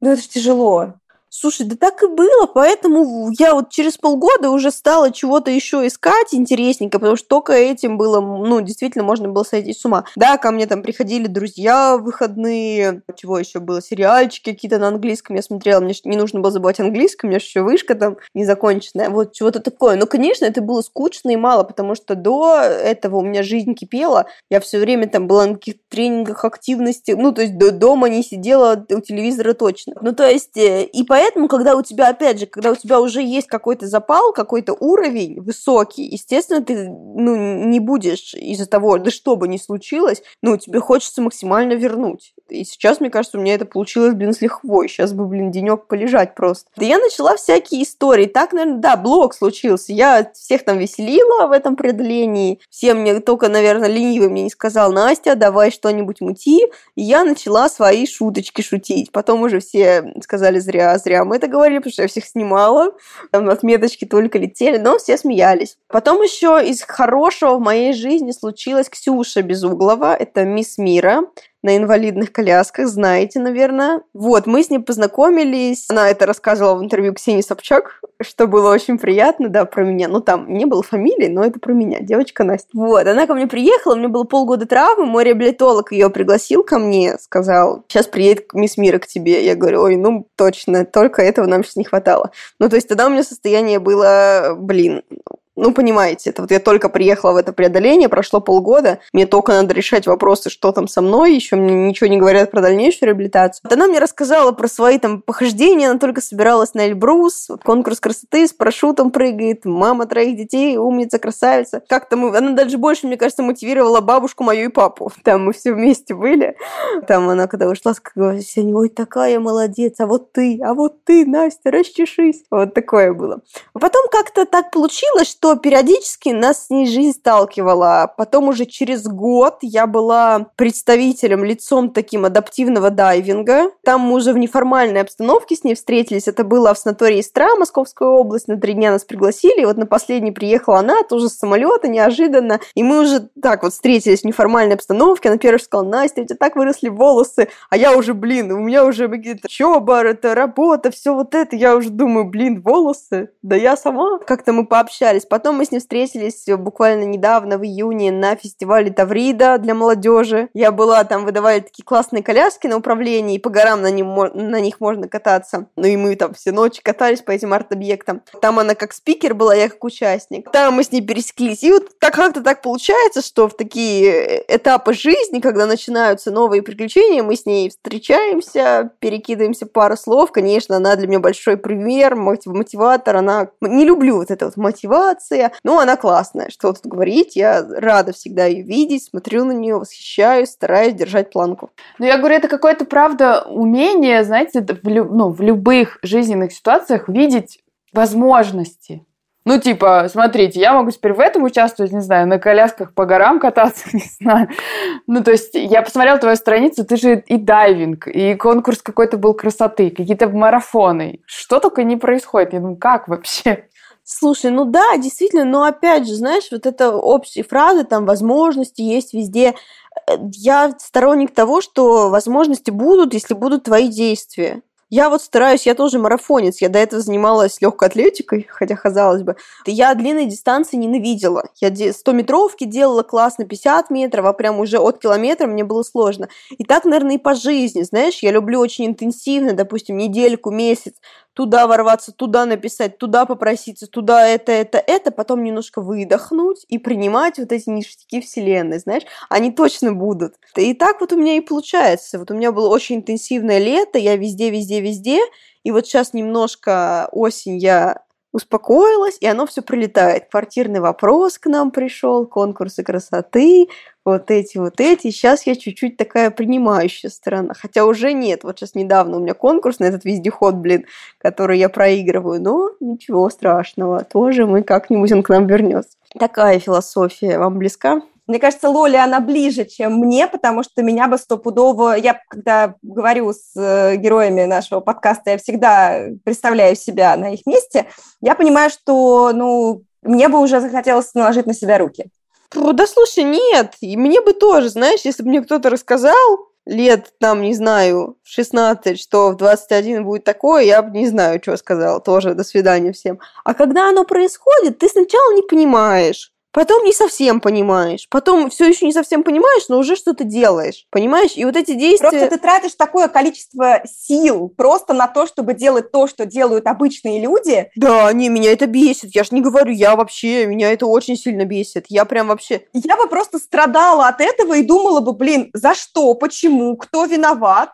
Ну это же тяжело. Слушай, да так и было, поэтому я вот через полгода уже стала чего-то еще искать интересненько, потому что только этим было, ну, действительно, можно было сойти с ума. Да, ко мне там приходили друзья в выходные, чего еще было, сериальчики какие-то на английском я смотрела, мне не нужно было забывать английский, у меня еще вышка там незаконченная, вот чего-то такое. Но, конечно, это было скучно и мало, потому что до этого у меня жизнь кипела, я все время там была на каких-то тренингах, активности, ну, то есть до дома не сидела у телевизора точно. Ну, то есть, э, и поэтому поэтому, когда у тебя, опять же, когда у тебя уже есть какой-то запал, какой-то уровень высокий, естественно, ты ну, не будешь из-за того, да что бы ни случилось, ну, тебе хочется максимально вернуть. И сейчас, мне кажется, у меня это получилось, блин, с лихвой. Сейчас бы, блин, денек полежать просто. Да я начала всякие истории. Так, наверное, да, блог случился. Я всех там веселила в этом преодолении. Всем мне только, наверное, ленивый мне не сказал, Настя, давай что-нибудь мути. И я начала свои шуточки шутить. Потом уже все сказали, зря, зря зря мы это говорили, потому что я всех снимала, там отметочки только летели, но все смеялись. Потом еще из хорошего в моей жизни случилась Ксюша Безуглова, это мисс Мира, на инвалидных колясках, знаете, наверное. Вот, мы с ней познакомились. Она это рассказывала в интервью Ксении Собчак, что было очень приятно, да, про меня. Ну, там не было фамилии, но это про меня, девочка Настя. Вот, она ко мне приехала, у меня было полгода травмы, мой реабилитолог ее пригласил ко мне, сказал, сейчас приедет мисс Мира к тебе. Я говорю, ой, ну, точно, только этого нам сейчас не хватало. Ну, то есть тогда у меня состояние было, блин, ну, понимаете, это вот я только приехала в это преодоление, прошло полгода, мне только надо решать вопросы, что там со мной, еще мне ничего не говорят про дальнейшую реабилитацию. Вот она мне рассказала про свои там похождения, она только собиралась на Эльбрус, вот конкурс красоты с парашютом прыгает, мама троих детей, умница, красавица. Как-то мы, она даже больше, мне кажется, мотивировала бабушку мою и папу. *laughs* Там мы все вместе были. Там она, когда ушла, сказала, ой, такая молодец, а вот ты, а вот ты, Настя, расчешись. Вот такое было. А потом как-то так получилось, что периодически нас с ней жизнь сталкивала. Потом уже через год я была представителем, лицом таким адаптивного дайвинга. Там мы уже в неформальной обстановке с ней встретились. Это было в санатории Истра, Московская область. На три дня нас пригласили. И вот на последний приехала она, тоже с самолета, неожиданно. И мы уже так вот встретились в неформальной обстановке. Она первая сказала, Настя, у тебя так выросли волосы. А я уже, блин, у меня уже какие-то чобар, это работа, все вот это. Я уже думаю, блин, волосы. Да я сама. Как-то мы пообщались. Мы с ним встретились буквально недавно, в июне, на фестивале Таврида для молодежи. Я была, там выдавали такие классные коляски на управлении, и по горам на, ним, на них можно кататься. Ну и мы там все ночи катались по этим арт-объектам. Там она как спикер была, я как участник. Там мы с ней пересеклись. И вот как-то так получается, что в такие этапы жизни, когда начинаются новые приключения, мы с ней встречаемся, перекидываемся пару слов. Конечно, она для меня большой пример, мотиватор. Она... Не люблю вот это вот мотивация, презентация. Ну, она классная, что тут говорить. Я рада всегда ее видеть, смотрю на нее, восхищаюсь, стараюсь держать планку. Ну, я говорю, это какое-то, правда, умение, знаете, в, лю- ну, в любых жизненных ситуациях видеть возможности. Ну, типа, смотрите, я могу теперь в этом участвовать, не знаю, на колясках по горам кататься, *laughs* не знаю. Ну, то есть, я посмотрела твою страницу, ты же и дайвинг, и конкурс какой-то был красоты, какие-то марафоны. Что только не происходит. Я думаю, как вообще? Слушай, ну да, действительно, но опять же, знаешь, вот это общие фразы, там, возможности есть везде. Э, я сторонник того, что возможности будут, если будут твои действия. Я вот стараюсь, я тоже марафонец, я до этого занималась легкой атлетикой, хотя казалось бы. Я длинные дистанции ненавидела. Я 100-метровки делала классно, 50 метров, а прям уже от километра мне было сложно. И так, наверное, и по жизни, знаешь, я люблю очень интенсивно, допустим, недельку, месяц, туда ворваться, туда написать, туда попроситься, туда это, это, это, потом немножко выдохнуть и принимать вот эти ништяки вселенной, знаешь, они точно будут. И так вот у меня и получается. Вот у меня было очень интенсивное лето, я везде, везде, везде, и вот сейчас немножко осень я успокоилась, и оно все прилетает. Квартирный вопрос к нам пришел, конкурсы красоты, вот эти, вот эти. Сейчас я чуть-чуть такая принимающая сторона. Хотя уже нет. Вот сейчас недавно у меня конкурс на этот вездеход, блин, который я проигрываю. Но ничего страшного. Тоже мы как-нибудь он к нам вернется. Такая философия вам близка? Мне кажется, Лоли, она ближе, чем мне, потому что меня бы стопудово... Я, когда говорю с э, героями нашего подкаста, я всегда представляю себя на их месте. Я понимаю, что, ну, мне бы уже захотелось наложить на себя руки. Да слушай, нет, и мне бы тоже, знаешь, если бы мне кто-то рассказал, лет, там, не знаю, в 16, что в 21 будет такое, я бы не знаю, что сказала. Тоже до свидания всем. А когда оно происходит, ты сначала не понимаешь. Потом не совсем понимаешь. Потом все еще не совсем понимаешь, но уже что-то делаешь. Понимаешь? И вот эти действия... Просто ты тратишь такое количество сил просто на то, чтобы делать то, что делают обычные люди. Да, не, меня это бесит. Я ж не говорю, я вообще, меня это очень сильно бесит. Я прям вообще... Я бы просто страдала от этого и думала бы, блин, за что, почему, кто виноват?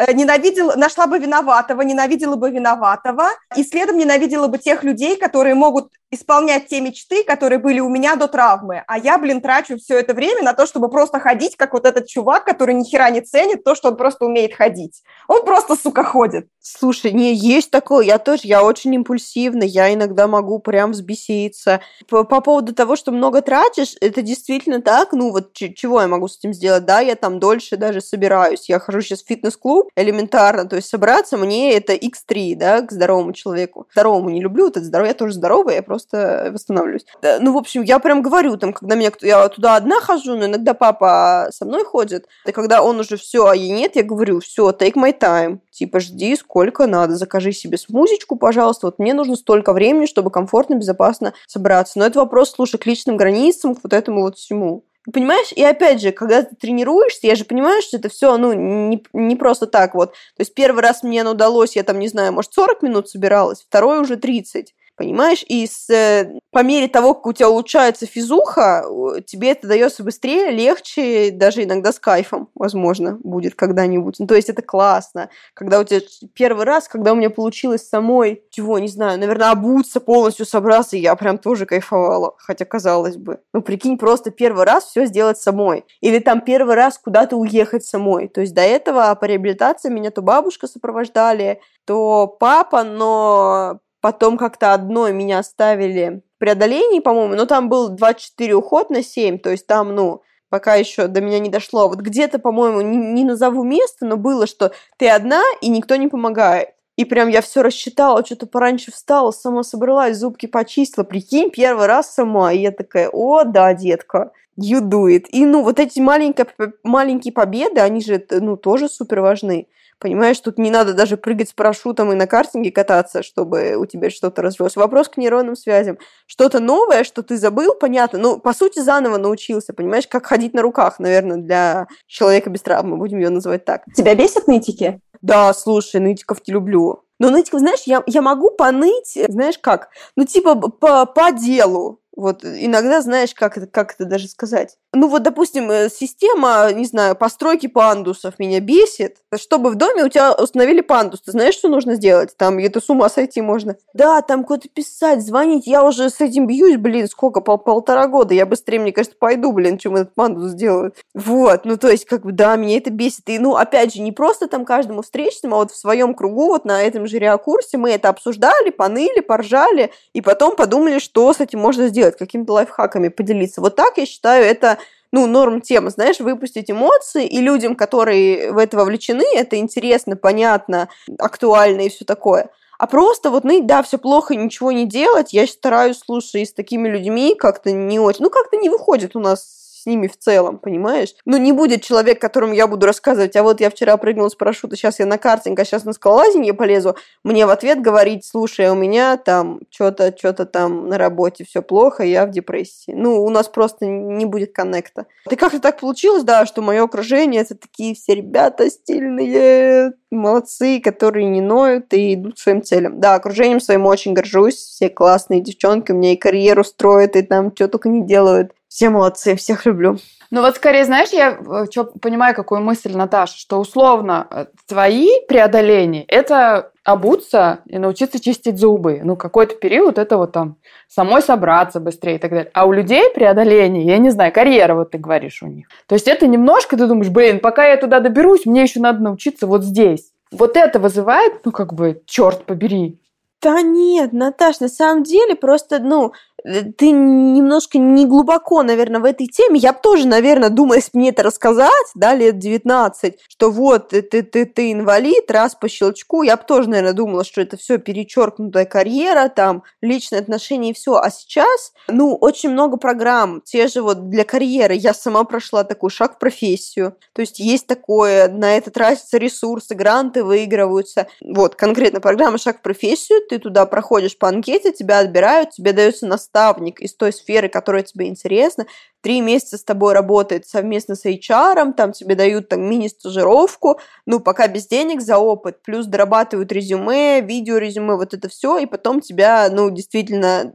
Э, ненавидела, нашла бы виноватого, ненавидела бы виноватого, и следом ненавидела бы тех людей, которые могут исполнять те мечты, которые были у меня до травмы. А я, блин, трачу все это время на то, чтобы просто ходить, как вот этот чувак, который ни хера не ценит то, что он просто умеет ходить. Он просто, сука, ходит. Слушай, не, есть такое, я тоже, я очень импульсивна, я иногда могу прям взбеситься. По, по поводу того, что много тратишь, это действительно так, ну вот чего я могу с этим сделать, да, я там дольше даже собираюсь, я хожу сейчас в фитнес-клуб, элементарно, то есть собраться мне это x3, да, к здоровому человеку. Здоровому не люблю, это здоровый, я тоже здоровая, я просто просто восстанавливаюсь. Ну, в общем, я прям говорю, там, когда меня я туда одна хожу, но иногда папа со мной ходит, и когда он уже все, а ей нет, я говорю, все, take my time, типа, жди сколько надо, закажи себе смузичку, пожалуйста, вот мне нужно столько времени, чтобы комфортно, безопасно собраться. Но это вопрос, слушай, к личным границам, к вот этому вот всему. Понимаешь? И опять же, когда ты тренируешься, я же понимаю, что это все, ну, не, не просто так вот. То есть первый раз мне удалось, я там, не знаю, может, 40 минут собиралась, второй уже 30 понимаешь? И с, э, по мере того, как у тебя улучшается физуха, тебе это дается быстрее, легче, даже иногда с кайфом, возможно, будет когда-нибудь. Ну, то есть это классно. Когда у тебя первый раз, когда у меня получилось самой, чего, не знаю, наверное, обуться, полностью собраться, я прям тоже кайфовала, хотя казалось бы. Ну, прикинь, просто первый раз все сделать самой. Или там первый раз куда-то уехать самой. То есть до этого по реабилитации меня то бабушка сопровождали, то папа, но Потом как-то одной меня оставили в преодолении, по-моему, но там был 24 уход на 7, то есть там, ну, пока еще до меня не дошло. Вот где-то, по-моему, не, не назову место, но было, что ты одна, и никто не помогает. И прям я все рассчитала, что-то пораньше встала, сама собралась, зубки почистила. Прикинь, первый раз сама. И я такая, о, да, детка, you do it. И, ну, вот эти маленькие, маленькие победы, они же, ну, тоже супер важны. Понимаешь, тут не надо даже прыгать с парашютом и на картинге кататься, чтобы у тебя что-то развилось. Вопрос к нейронным связям. Что-то новое, что ты забыл, понятно. Ну, по сути, заново научился, понимаешь, как ходить на руках, наверное, для человека без травмы, будем ее называть так. Тебя бесят нытики? Да, слушай, нытиков не люблю. Но нытиков, знаешь, я, я могу поныть, знаешь как? Ну, типа, по, по делу. Вот иногда знаешь, как это, как это даже сказать. Ну вот, допустим, э, система, не знаю, постройки пандусов меня бесит. Чтобы в доме у тебя установили пандус, ты знаешь, что нужно сделать? Там это с ума сойти можно. Да, там куда-то писать, звонить. Я уже с этим бьюсь, блин, сколько, пол полтора года. Я быстрее, мне кажется, пойду, блин, чем этот пандус сделаю. Вот, ну то есть, как бы, да, меня это бесит. И, ну, опять же, не просто там каждому встречному, а вот в своем кругу, вот на этом же реакурсе мы это обсуждали, поныли, поржали, и потом подумали, что с этим можно сделать, какими-то лайфхаками поделиться. Вот так, я считаю, это ну, норм тема, знаешь, выпустить эмоции, и людям, которые в это вовлечены, это интересно, понятно, актуально и все такое. А просто вот ныть, да, все плохо, ничего не делать, я стараюсь, слушай, с такими людьми как-то не очень, ну, как-то не выходит у нас с ними в целом, понимаешь? Ну, не будет человек, которому я буду рассказывать, а вот я вчера прыгнула с парашюта, сейчас я на картинг, а сейчас на скалолазение полезу, мне в ответ говорить, слушай, а у меня там что-то, что-то там на работе все плохо, я в депрессии. Ну, у нас просто не будет коннекта. И как-то так получилось, да, что мое окружение это такие все ребята стильные, молодцы, которые не ноют и идут своим целям. Да, окружением своим очень горжусь, все классные девчонки, у меня и карьеру строят, и там что только не делают. Все молодцы, всех люблю. Ну вот скорее, знаешь, я э, что понимаю, какую мысль, Наташа, что условно э, твои преодоления – это обуться и научиться чистить зубы. Ну, какой-то период это вот там самой собраться быстрее и так далее. А у людей преодоление, я не знаю, карьера, вот ты говоришь у них. То есть это немножко, ты думаешь, блин, пока я туда доберусь, мне еще надо научиться вот здесь. Вот это вызывает, ну, как бы, черт побери, да нет, Наташ, на самом деле просто, ну, ты немножко не глубоко, наверное, в этой теме. Я бы тоже, наверное, думаю, если мне это рассказать, да, лет 19, что вот ты, ты, ты, ты инвалид, раз по щелчку, я бы тоже, наверное, думала, что это все перечеркнутая карьера, там, личные отношения и все. А сейчас, ну, очень много программ, те же вот для карьеры. Я сама прошла такой шаг в профессию. То есть есть такое, на это тратятся ресурсы, гранты выигрываются. Вот, конкретно программа «Шаг в профессию», ты туда проходишь по анкете, тебя отбирают, тебе дается на наставник из той сферы, которая тебе интересна, три месяца с тобой работает совместно с HR, там тебе дают там мини-стажировку, ну, пока без денег за опыт, плюс дорабатывают резюме, видео-резюме, вот это все, и потом тебя, ну, действительно,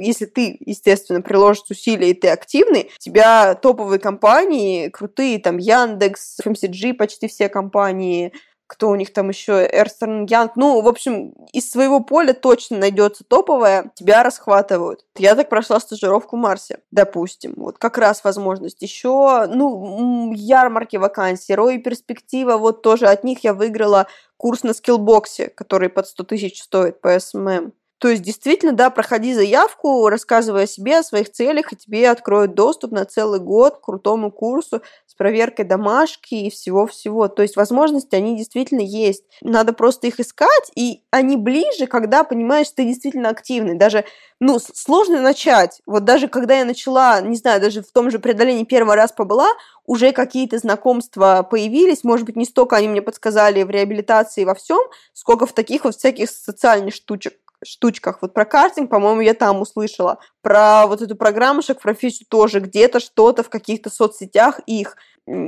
если ты, естественно, приложишь усилия и ты активный, тебя топовые компании, крутые, там, Яндекс, FMCG, почти все компании, кто у них там еще, Ernst & Young, ну, в общем, из своего поля точно найдется топовая, тебя расхватывают. Я так прошла стажировку в Марсе, допустим, вот как раз возможность. Еще, ну, ярмарки вакансий, Рой перспектива, вот тоже от них я выиграла курс на Skillbox е, который под 100 тысяч стоит по SMM. То есть, действительно, да, проходи заявку, рассказывая о себе, о своих целях, и тебе откроют доступ на целый год к крутому курсу с проверкой домашки и всего-всего. То есть, возможности, они действительно есть. Надо просто их искать, и они ближе, когда понимаешь, ты действительно активный. Даже, ну, сложно начать. Вот даже когда я начала, не знаю, даже в том же преодолении первый раз побыла, уже какие-то знакомства появились, может быть, не столько они мне подсказали в реабилитации во всем, сколько в таких вот всяких социальных штучек штучках. Вот про картинг, по-моему, я там услышала. Про вот эту программу «Шаг в профессию» тоже где-то что-то в каких-то соцсетях их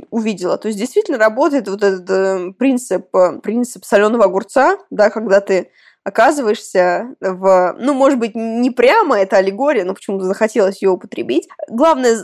увидела. То есть действительно работает вот этот э, принцип, э, принцип соленого огурца, да, когда ты оказываешься в... Ну, может быть, не прямо это аллегория, но почему-то захотелось ее употребить. Главное,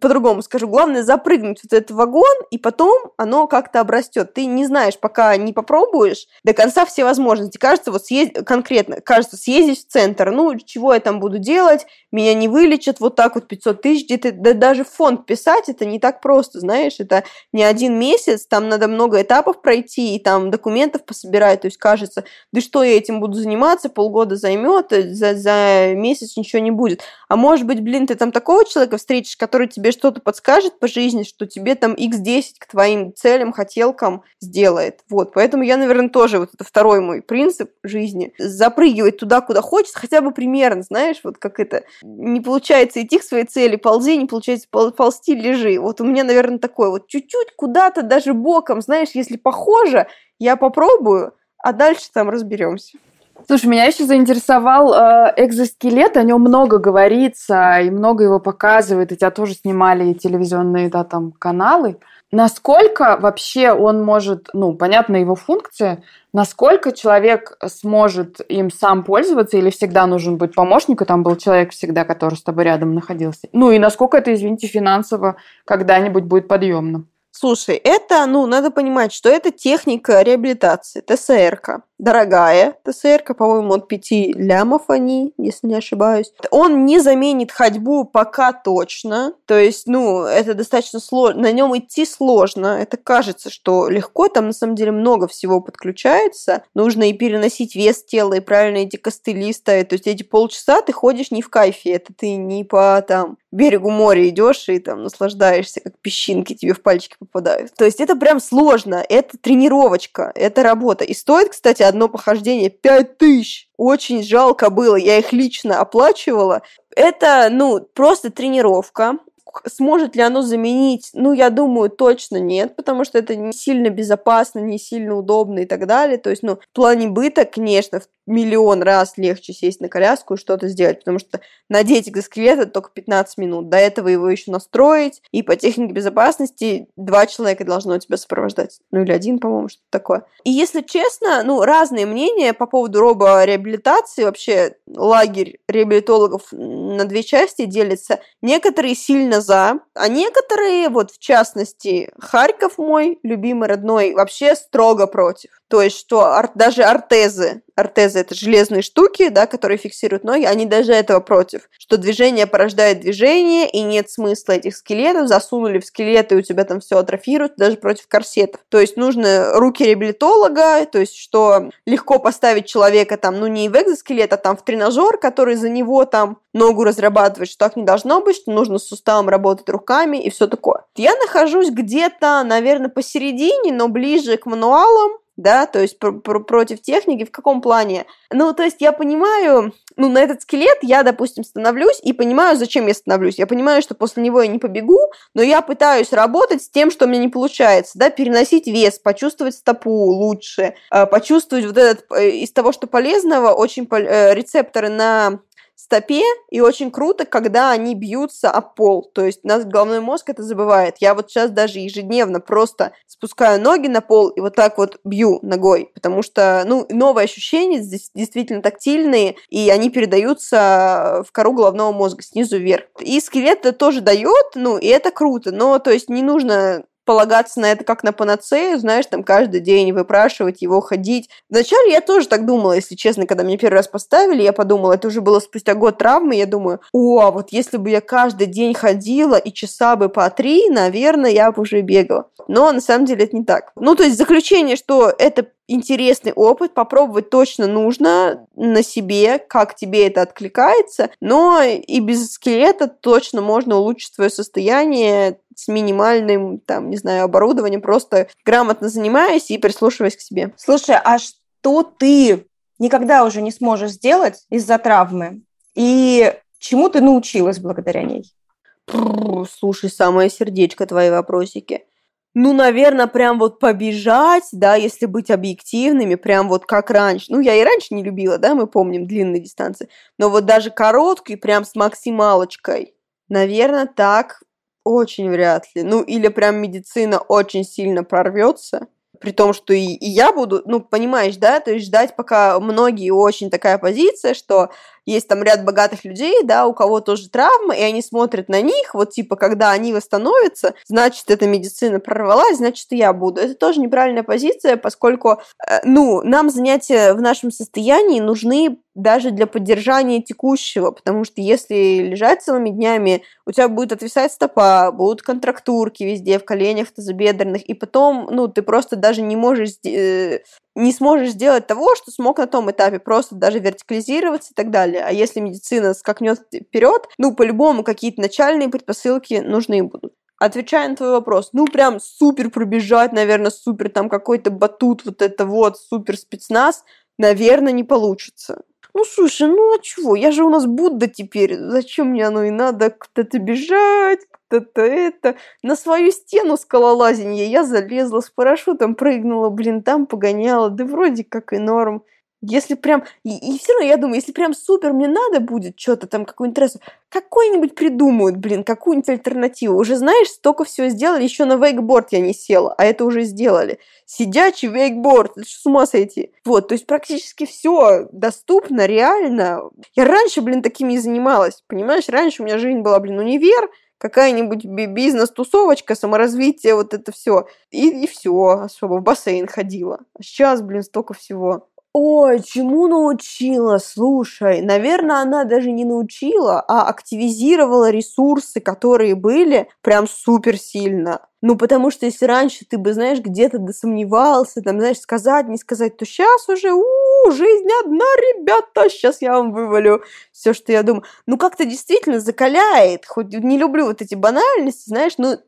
по-другому скажу, главное запрыгнуть в этот вагон, и потом оно как-то обрастет. Ты не знаешь, пока не попробуешь, до конца все возможности. Кажется, вот съезд... конкретно, кажется, съездить в центр, ну, чего я там буду делать, меня не вылечат, вот так вот 500 тысяч, где-то да, даже фонд писать, это не так просто, знаешь, это не один месяц, там надо много этапов пройти, и там документов пособирать, то есть кажется, да что я этим буду заниматься, полгода займет, э, за, за месяц ничего не будет. А может быть, блин, ты там такого человека встретишь, который тебе что-то подскажет по жизни, что тебе там x10 к твоим целям, хотелкам сделает. Вот, поэтому я, наверное, тоже, вот это второй мой принцип жизни, запрыгивать туда, куда хочется, хотя бы примерно, знаешь, вот как это, не получается идти к своей цели, ползи, не получается ползти, лежи. Вот у меня, наверное, такое вот чуть-чуть куда-то даже боком, знаешь, если похоже, я попробую, а дальше там разберемся. Слушай, меня еще заинтересовал э, экзоскелет, о нем много говорится, и много его показывают, и тебя тоже снимали телевизионные да, там, каналы. Насколько вообще он может, ну, понятно его функция, насколько человек сможет им сам пользоваться, или всегда нужен быть помощник, и там был человек всегда, который с тобой рядом находился? Ну и насколько это, извините, финансово когда-нибудь будет подъемным? Слушай, это, ну, надо понимать, что это техника реабилитации, ТСРК дорогая ТСР, по-моему, от 5 лямов они, если не ошибаюсь. Он не заменит ходьбу пока точно. То есть, ну, это достаточно сложно. На нем идти сложно. Это кажется, что легко. Там, на самом деле, много всего подключается. Нужно и переносить вес тела, и правильно эти костыли ставить. То есть, эти полчаса ты ходишь не в кайфе. Это ты не по там берегу моря идешь и там наслаждаешься, как песчинки тебе в пальчики попадают. То есть, это прям сложно. Это тренировочка, это работа. И стоит, кстати, одно похождение 5 тысяч. Очень жалко было, я их лично оплачивала. Это, ну, просто тренировка. Сможет ли оно заменить? Ну, я думаю, точно нет, потому что это не сильно безопасно, не сильно удобно и так далее. То есть, ну, в плане быта, конечно, миллион раз легче сесть на коляску и что-то сделать, потому что надеть экзоскелет это только 15 минут. До этого его еще настроить, и по технике безопасности два человека должно тебя сопровождать. Ну или один, по-моему, что-то такое. И если честно, ну, разные мнения по поводу робореабилитации. Вообще лагерь реабилитологов на две части делится. Некоторые сильно за, а некоторые, вот в частности, Харьков мой, любимый родной, вообще строго против. То есть, что ар- даже ортезы, ортезы это железные штуки, да, которые фиксируют ноги, они даже этого против. Что движение порождает движение, и нет смысла этих скелетов. Засунули в скелеты, и у тебя там все атрофирует, даже против корсетов. То есть, нужны руки реабилитолога, то есть, что легко поставить человека там, ну, не в экзоскелет, а там в тренажер, который за него там ногу разрабатывает, что так не должно быть, что нужно с суставом работать руками и все такое. Я нахожусь где-то, наверное, посередине, но ближе к мануалам, да, то есть пр- пр- против техники, в каком плане? Ну, то есть я понимаю, ну, на этот скелет я, допустим, становлюсь и понимаю, зачем я становлюсь. Я понимаю, что после него я не побегу, но я пытаюсь работать с тем, что у меня не получается, да, переносить вес, почувствовать стопу лучше, э, почувствовать вот этот, э, из того, что полезного, очень пол- э, рецепторы на стопе, и очень круто, когда они бьются о пол. То есть нас головной мозг это забывает. Я вот сейчас даже ежедневно просто спускаю ноги на пол и вот так вот бью ногой, потому что, ну, новые ощущения здесь действительно тактильные, и они передаются в кору головного мозга снизу вверх. И скелет это тоже дает, ну, и это круто, но, то есть, не нужно полагаться на это как на панацею, знаешь, там каждый день выпрашивать его, ходить. Вначале я тоже так думала, если честно, когда мне первый раз поставили, я подумала, это уже было спустя год травмы, я думаю, о, а вот если бы я каждый день ходила и часа бы по три, наверное, я бы уже бегала. Но на самом деле это не так. Ну, то есть заключение, что это интересный опыт, попробовать точно нужно на себе, как тебе это откликается, но и без скелета точно можно улучшить свое состояние с минимальным, там, не знаю, оборудованием, просто грамотно занимаясь и прислушиваясь к себе. Слушай, а что ты никогда уже не сможешь сделать из-за травмы? И чему ты научилась благодаря ней? Слушай, самое сердечко твои вопросики. Ну, наверное, прям вот побежать, да, если быть объективными, прям вот как раньше. Ну, я и раньше не любила, да, мы помним длинные дистанции. Но вот даже короткий, прям с максималочкой, наверное, так очень вряд ли. Ну, или прям медицина очень сильно прорвется при том, что и, и я буду, ну, понимаешь, да, то есть ждать, пока многие очень такая позиция, что есть там ряд богатых людей, да, у кого тоже травмы, и они смотрят на них, вот типа, когда они восстановятся, значит, эта медицина прорвалась, значит, и я буду. Это тоже неправильная позиция, поскольку, э, ну, нам занятия в нашем состоянии нужны даже для поддержания текущего, потому что если лежать целыми днями, у тебя будет отвисать стопа, будут контрактурки везде, в коленях, тазобедренных, и потом, ну, ты просто даже не можешь, э, не сможешь сделать того, что смог на том этапе, просто даже вертикализироваться и так далее. А если медицина скакнет вперед, ну, по-любому какие-то начальные предпосылки нужны будут. Отвечая на твой вопрос, ну, прям супер пробежать, наверное, супер там какой-то батут, вот это вот, супер спецназ, наверное, не получится. Ну, слушай, ну а чего? Я же у нас Будда теперь. Зачем мне оно и надо? Кто-то бежать, кто-то это. На свою стену скалолазенье я залезла с парашютом, прыгнула, блин, там погоняла. Да вроде как и норм. Если прям... И, и все равно, я думаю, если прям супер мне надо будет что-то там, какую-нибудь трассу, какой-нибудь придумают, блин, какую-нибудь альтернативу. Уже, знаешь, столько всего сделали, еще на вейкборд я не села, а это уже сделали. Сидячий вейкборд, это с ума сойти. Вот, то есть практически все доступно, реально. Я раньше, блин, таким не занималась, понимаешь? Раньше у меня жизнь была, блин, универ, какая-нибудь бизнес-тусовочка, саморазвитие, вот это все. И, и все, особо в бассейн ходила. А сейчас, блин, столько всего. Ой, чему научила? Слушай, наверное, она даже не научила, а активизировала ресурсы, которые были прям супер сильно. Ну, потому что если раньше ты бы, знаешь, где-то досомневался, там, знаешь, сказать, не сказать, то сейчас уже, у, жизнь одна, ребята, сейчас я вам вывалю все, что я думаю. Ну, как-то действительно закаляет, хоть не люблю вот эти банальности, знаешь, но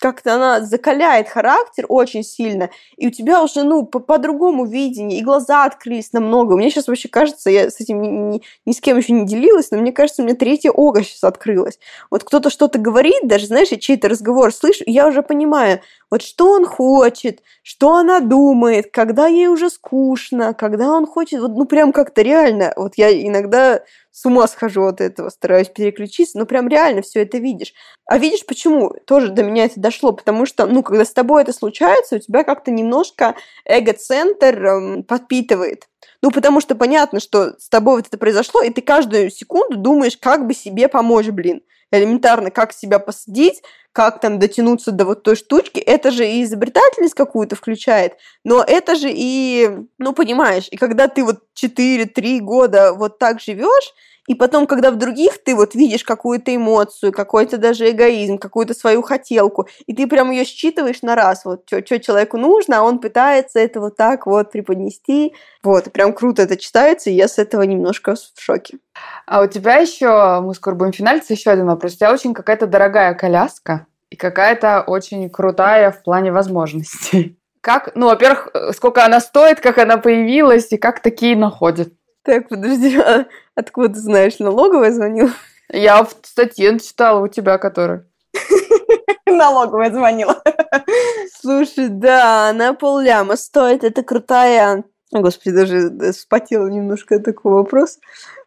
как-то она закаляет характер очень сильно, и у тебя уже, ну, по-другому по видение, и глаза открылись намного. Мне сейчас вообще кажется, я с этим ни, ни, ни с кем еще не делилась, но мне кажется, у меня третье ого сейчас открылось. Вот кто-то что-то говорит, даже, знаешь, я чей-то разговор слышу, и я уже понимаю, вот что он хочет, что она думает, когда ей уже скучно, когда он хочет, вот, ну, прям как-то реально, вот я иногда с ума схожу от этого, стараюсь переключиться, но прям реально все это видишь. А видишь почему? Тоже до меня это дошло, потому что, ну, когда с тобой это случается, у тебя как-то немножко эго-центр эм, подпитывает. Ну, потому что понятно, что с тобой вот это произошло, и ты каждую секунду думаешь, как бы себе помочь, блин. Элементарно, как себя посадить, как там дотянуться до вот той штучки, это же и изобретательность какую-то включает, но это же и, ну, понимаешь, и когда ты вот 4-3 года вот так живешь, и потом, когда в других ты вот видишь какую-то эмоцию, какой-то даже эгоизм, какую-то свою хотелку, и ты прям ее считываешь на раз, вот что человеку нужно, а он пытается это вот так вот преподнести. Вот, прям круто это читается, и я с этого немножко в шоке. А у тебя еще, мы скоро будем финалиться, еще один вопрос. У тебя очень какая-то дорогая коляска и какая-то очень крутая в плане возможностей. Как, ну, во-первых, сколько она стоит, как она появилась и как такие находят? Так, подожди, *laughs* а откуда ты знаешь, налоговая звонила? Я в статье читала у тебя, которая. *laughs* Налоговая звонила. Слушай, да, она полляма стоит, это крутая... Господи, даже вспотела немножко от такого вопроса.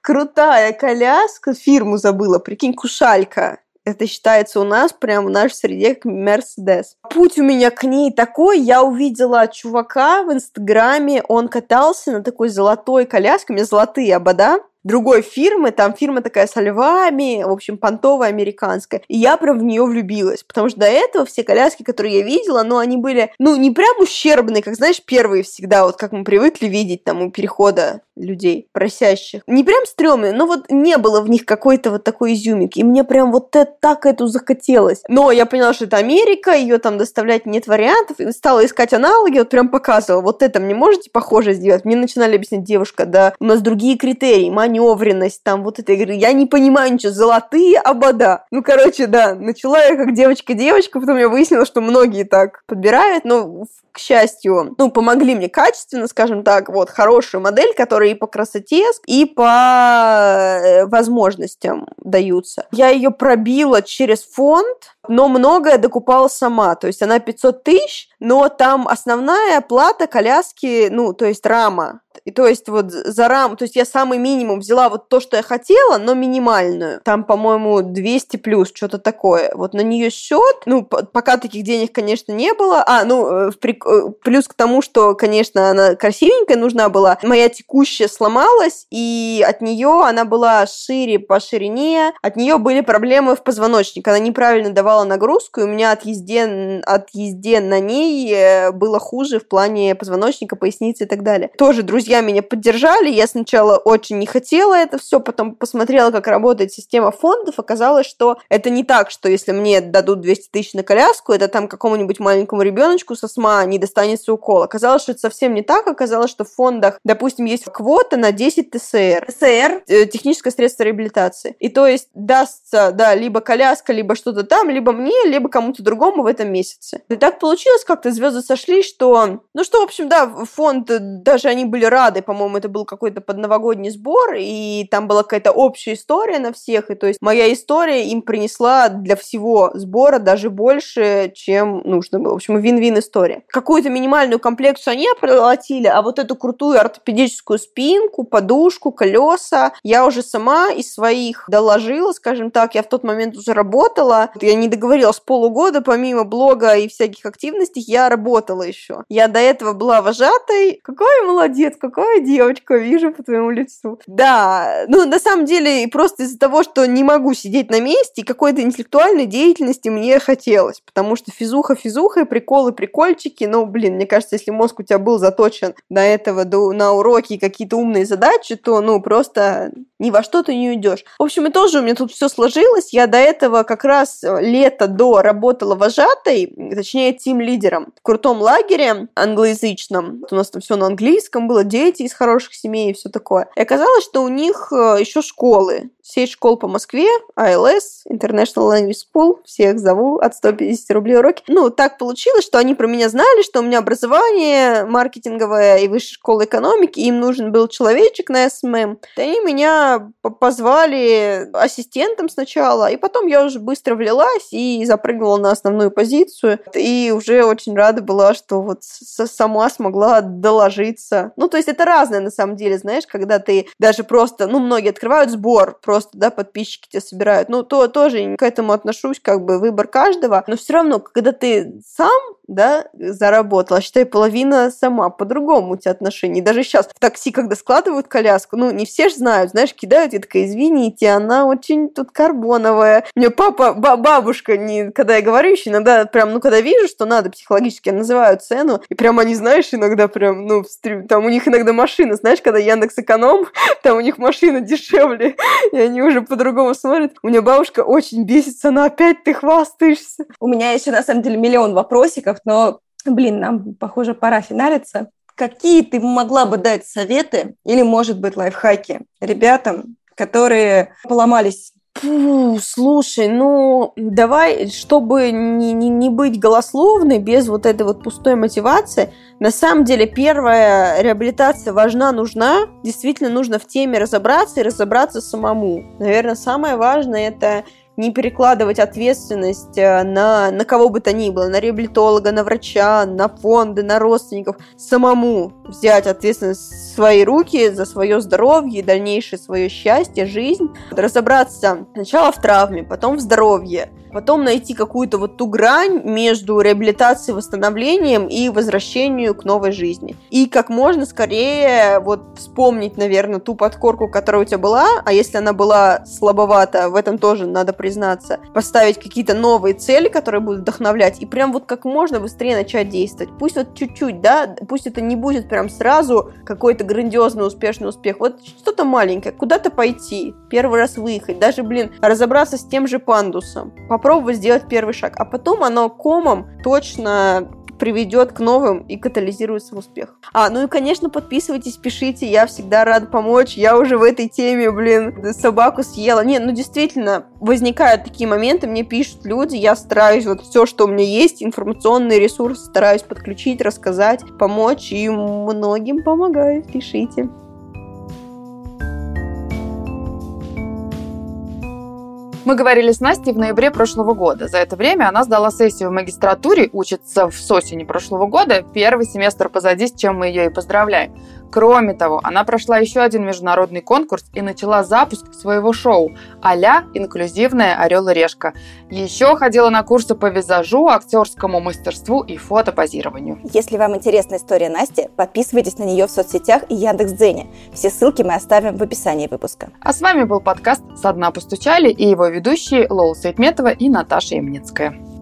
Крутая коляска, фирму забыла, прикинь, кушалька. Это считается у нас прям в нашей среде как Мерседес. Путь у меня к ней такой. Я увидела чувака в Инстаграме. Он катался на такой золотой коляске. У меня золотые обода. Другой фирмы, там фирма такая со львами, в общем, понтовая американская. И я прям в нее влюбилась, потому что до этого все коляски, которые я видела, ну, они были, ну, не прям ущербные, как, знаешь, первые всегда, вот как мы привыкли видеть там у перехода людей, просящих. Не прям стрёмные, но вот не было в них какой-то вот такой изюминки. И мне прям вот это, так эту захотелось. Но я поняла, что это Америка, ее там доставлять нет вариантов. И стала искать аналоги, вот прям показывала. Вот это мне можете похоже сделать? Мне начинали объяснять, девушка, да, у нас другие критерии, маневренность, там вот это. Я говорю, я не понимаю ничего, золотые обода. Ну, короче, да, начала я как девочка-девочка, потом я выяснила, что многие так подбирают, но, к счастью, ну, помогли мне качественно, скажем так, вот, хорошая модель, которая и по красоте, и по э, возможностям даются. Я ее пробила через фонд, но многое докупала сама. То есть она 500 тысяч, но там основная плата коляски, ну, то есть рама. И то есть вот за раму, то есть я самый минимум взяла вот то, что я хотела, но минимальную. Там, по-моему, 200 плюс, что-то такое. Вот на нее счет, ну, пока таких денег, конечно, не было. А, ну, э, прик... Э, плюс к тому, что, конечно, она красивенькая нужна была. Моя текущая сломалась, и от нее она была шире по ширине. От нее были проблемы в позвоночнике. Она неправильно давала нагрузку, и у меня от езде, от езде на ней э, было хуже в плане позвоночника, поясницы и так далее. Тоже, друзья, друзья меня поддержали. Я сначала очень не хотела это все, потом посмотрела, как работает система фондов. Оказалось, что это не так, что если мне дадут 200 тысяч на коляску, это там какому-нибудь маленькому ребеночку со СМА не достанется укол. Оказалось, что это совсем не так. Оказалось, что в фондах, допустим, есть квота на 10 ТСР. ТСР э, – техническое средство реабилитации. И то есть дастся, да, либо коляска, либо что-то там, либо мне, либо кому-то другому в этом месяце. И так получилось, как-то звезды сошли, что... Ну что, в общем, да, фонд, даже они были рады, по-моему, это был какой-то подновогодний сбор, и там была какая-то общая история на всех, и то есть моя история им принесла для всего сбора даже больше, чем нужно было. В общем, вин-вин история. Какую-то минимальную комплекцию они оплатили, а вот эту крутую ортопедическую спинку, подушку, колеса я уже сама из своих доложила, скажем так, я в тот момент уже работала, я не договорилась полугода, помимо блога и всяких активностей, я работала еще. Я до этого была вожатой. Какой молодец, какая девочка, вижу по твоему лицу. Да, ну, на самом деле, просто из-за того, что не могу сидеть на месте, какой-то интеллектуальной деятельности мне хотелось, потому что физуха физуха, приколы прикольчики, ну, блин, мне кажется, если мозг у тебя был заточен до этого, до, на уроки какие-то умные задачи, то, ну, просто ни во что ты не уйдешь. В общем, и тоже у меня тут все сложилось. Я до этого как раз лето до работала вожатой, точнее, тим-лидером в крутом лагере англоязычном. У нас там все на английском было, дети из хороших семей и все такое. И оказалось, что у них э, еще школы. Сеть школ по Москве, ILS, International Language School, всех зову, от 150 рублей уроки. Ну, так получилось, что они про меня знали, что у меня образование маркетинговое и высшая школа экономики, им нужен был человечек на SMM. Они меня позвали ассистентом сначала, и потом я уже быстро влилась и запрыгнула на основную позицию. И уже очень рада была, что вот сама смогла доложиться. Ну, то есть это разное на самом деле, знаешь, когда ты даже просто, ну, многие открывают сбор, просто, да, подписчики тебя собирают. Ну, то тоже к этому отношусь, как бы выбор каждого. Но все равно, когда ты сам да, заработала, считай, половина сама, по-другому у тебя отношения. И даже сейчас в такси, когда складывают коляску, ну, не все же знают, знаешь, кидают, я такая, извините, она очень тут карбоновая. Мне папа, бабушка, не, когда я говорю еще, иногда прям, ну, когда вижу, что надо психологически, я называю цену, и прям они, знаешь, иногда прям, ну, там у них иногда машина, знаешь, когда Яндекс Эконом, *laughs* там у них машина дешевле, *laughs* и они уже по-другому смотрят. У меня бабушка очень бесится, она опять ты хвастаешься. У меня еще, на самом деле, миллион вопросиков, выпусков, но, блин, нам, похоже, пора финалиться. Какие ты могла бы дать советы или, может быть, лайфхаки ребятам, которые поломались Фу, слушай, ну давай, чтобы не, не, не быть голословной, без вот этой вот пустой мотивации, на самом деле первая реабилитация важна, нужна. Действительно нужно в теме разобраться и разобраться самому. Наверное, самое важное это не перекладывать ответственность э, на, на кого бы то ни было, на реабилитолога, на врача, на фонды, на родственников, самому взять ответственность в свои руки за свое здоровье дальнейшее свое счастье, жизнь, разобраться сначала в травме, потом в здоровье, потом найти какую-то вот ту грань между реабилитацией, восстановлением и возвращению к новой жизни. И как можно скорее вот вспомнить, наверное, ту подкорку, которая у тебя была, а если она была слабовата, в этом тоже надо признаться, поставить какие-то новые цели, которые будут вдохновлять, и прям вот как можно быстрее начать действовать. Пусть вот чуть-чуть, да, пусть это не будет прям сразу какой-то грандиозный успешный успех, вот что-то маленькое, куда-то пойти, первый раз выехать, даже, блин, разобраться с тем же пандусом, попробовать сделать первый шаг, а потом оно комом точно приведет к новым и катализируется в успех. А, ну и, конечно, подписывайтесь, пишите, я всегда рада помочь, я уже в этой теме, блин, собаку съела. Нет, ну действительно, возникают такие моменты, мне пишут люди, я стараюсь вот все, что у меня есть, информационный ресурс, стараюсь подключить, рассказать, помочь, и многим помогаю, пишите. Мы говорили с Настей в ноябре прошлого года. За это время она сдала сессию в магистратуре, учится в осени прошлого года. Первый семестр позади, с чем мы ее и поздравляем. Кроме того, она прошла еще один международный конкурс и начала запуск своего шоу а-ля «Инклюзивная орел и решка». Еще ходила на курсы по визажу, актерскому мастерству и фотопозированию. Если вам интересна история Насти, подписывайтесь на нее в соцсетях и Яндекс.Дзене. Все ссылки мы оставим в описании выпуска. А с вами был подкаст «Со дна постучали» и его ведущие Лола Светметова и Наташа Ямницкая.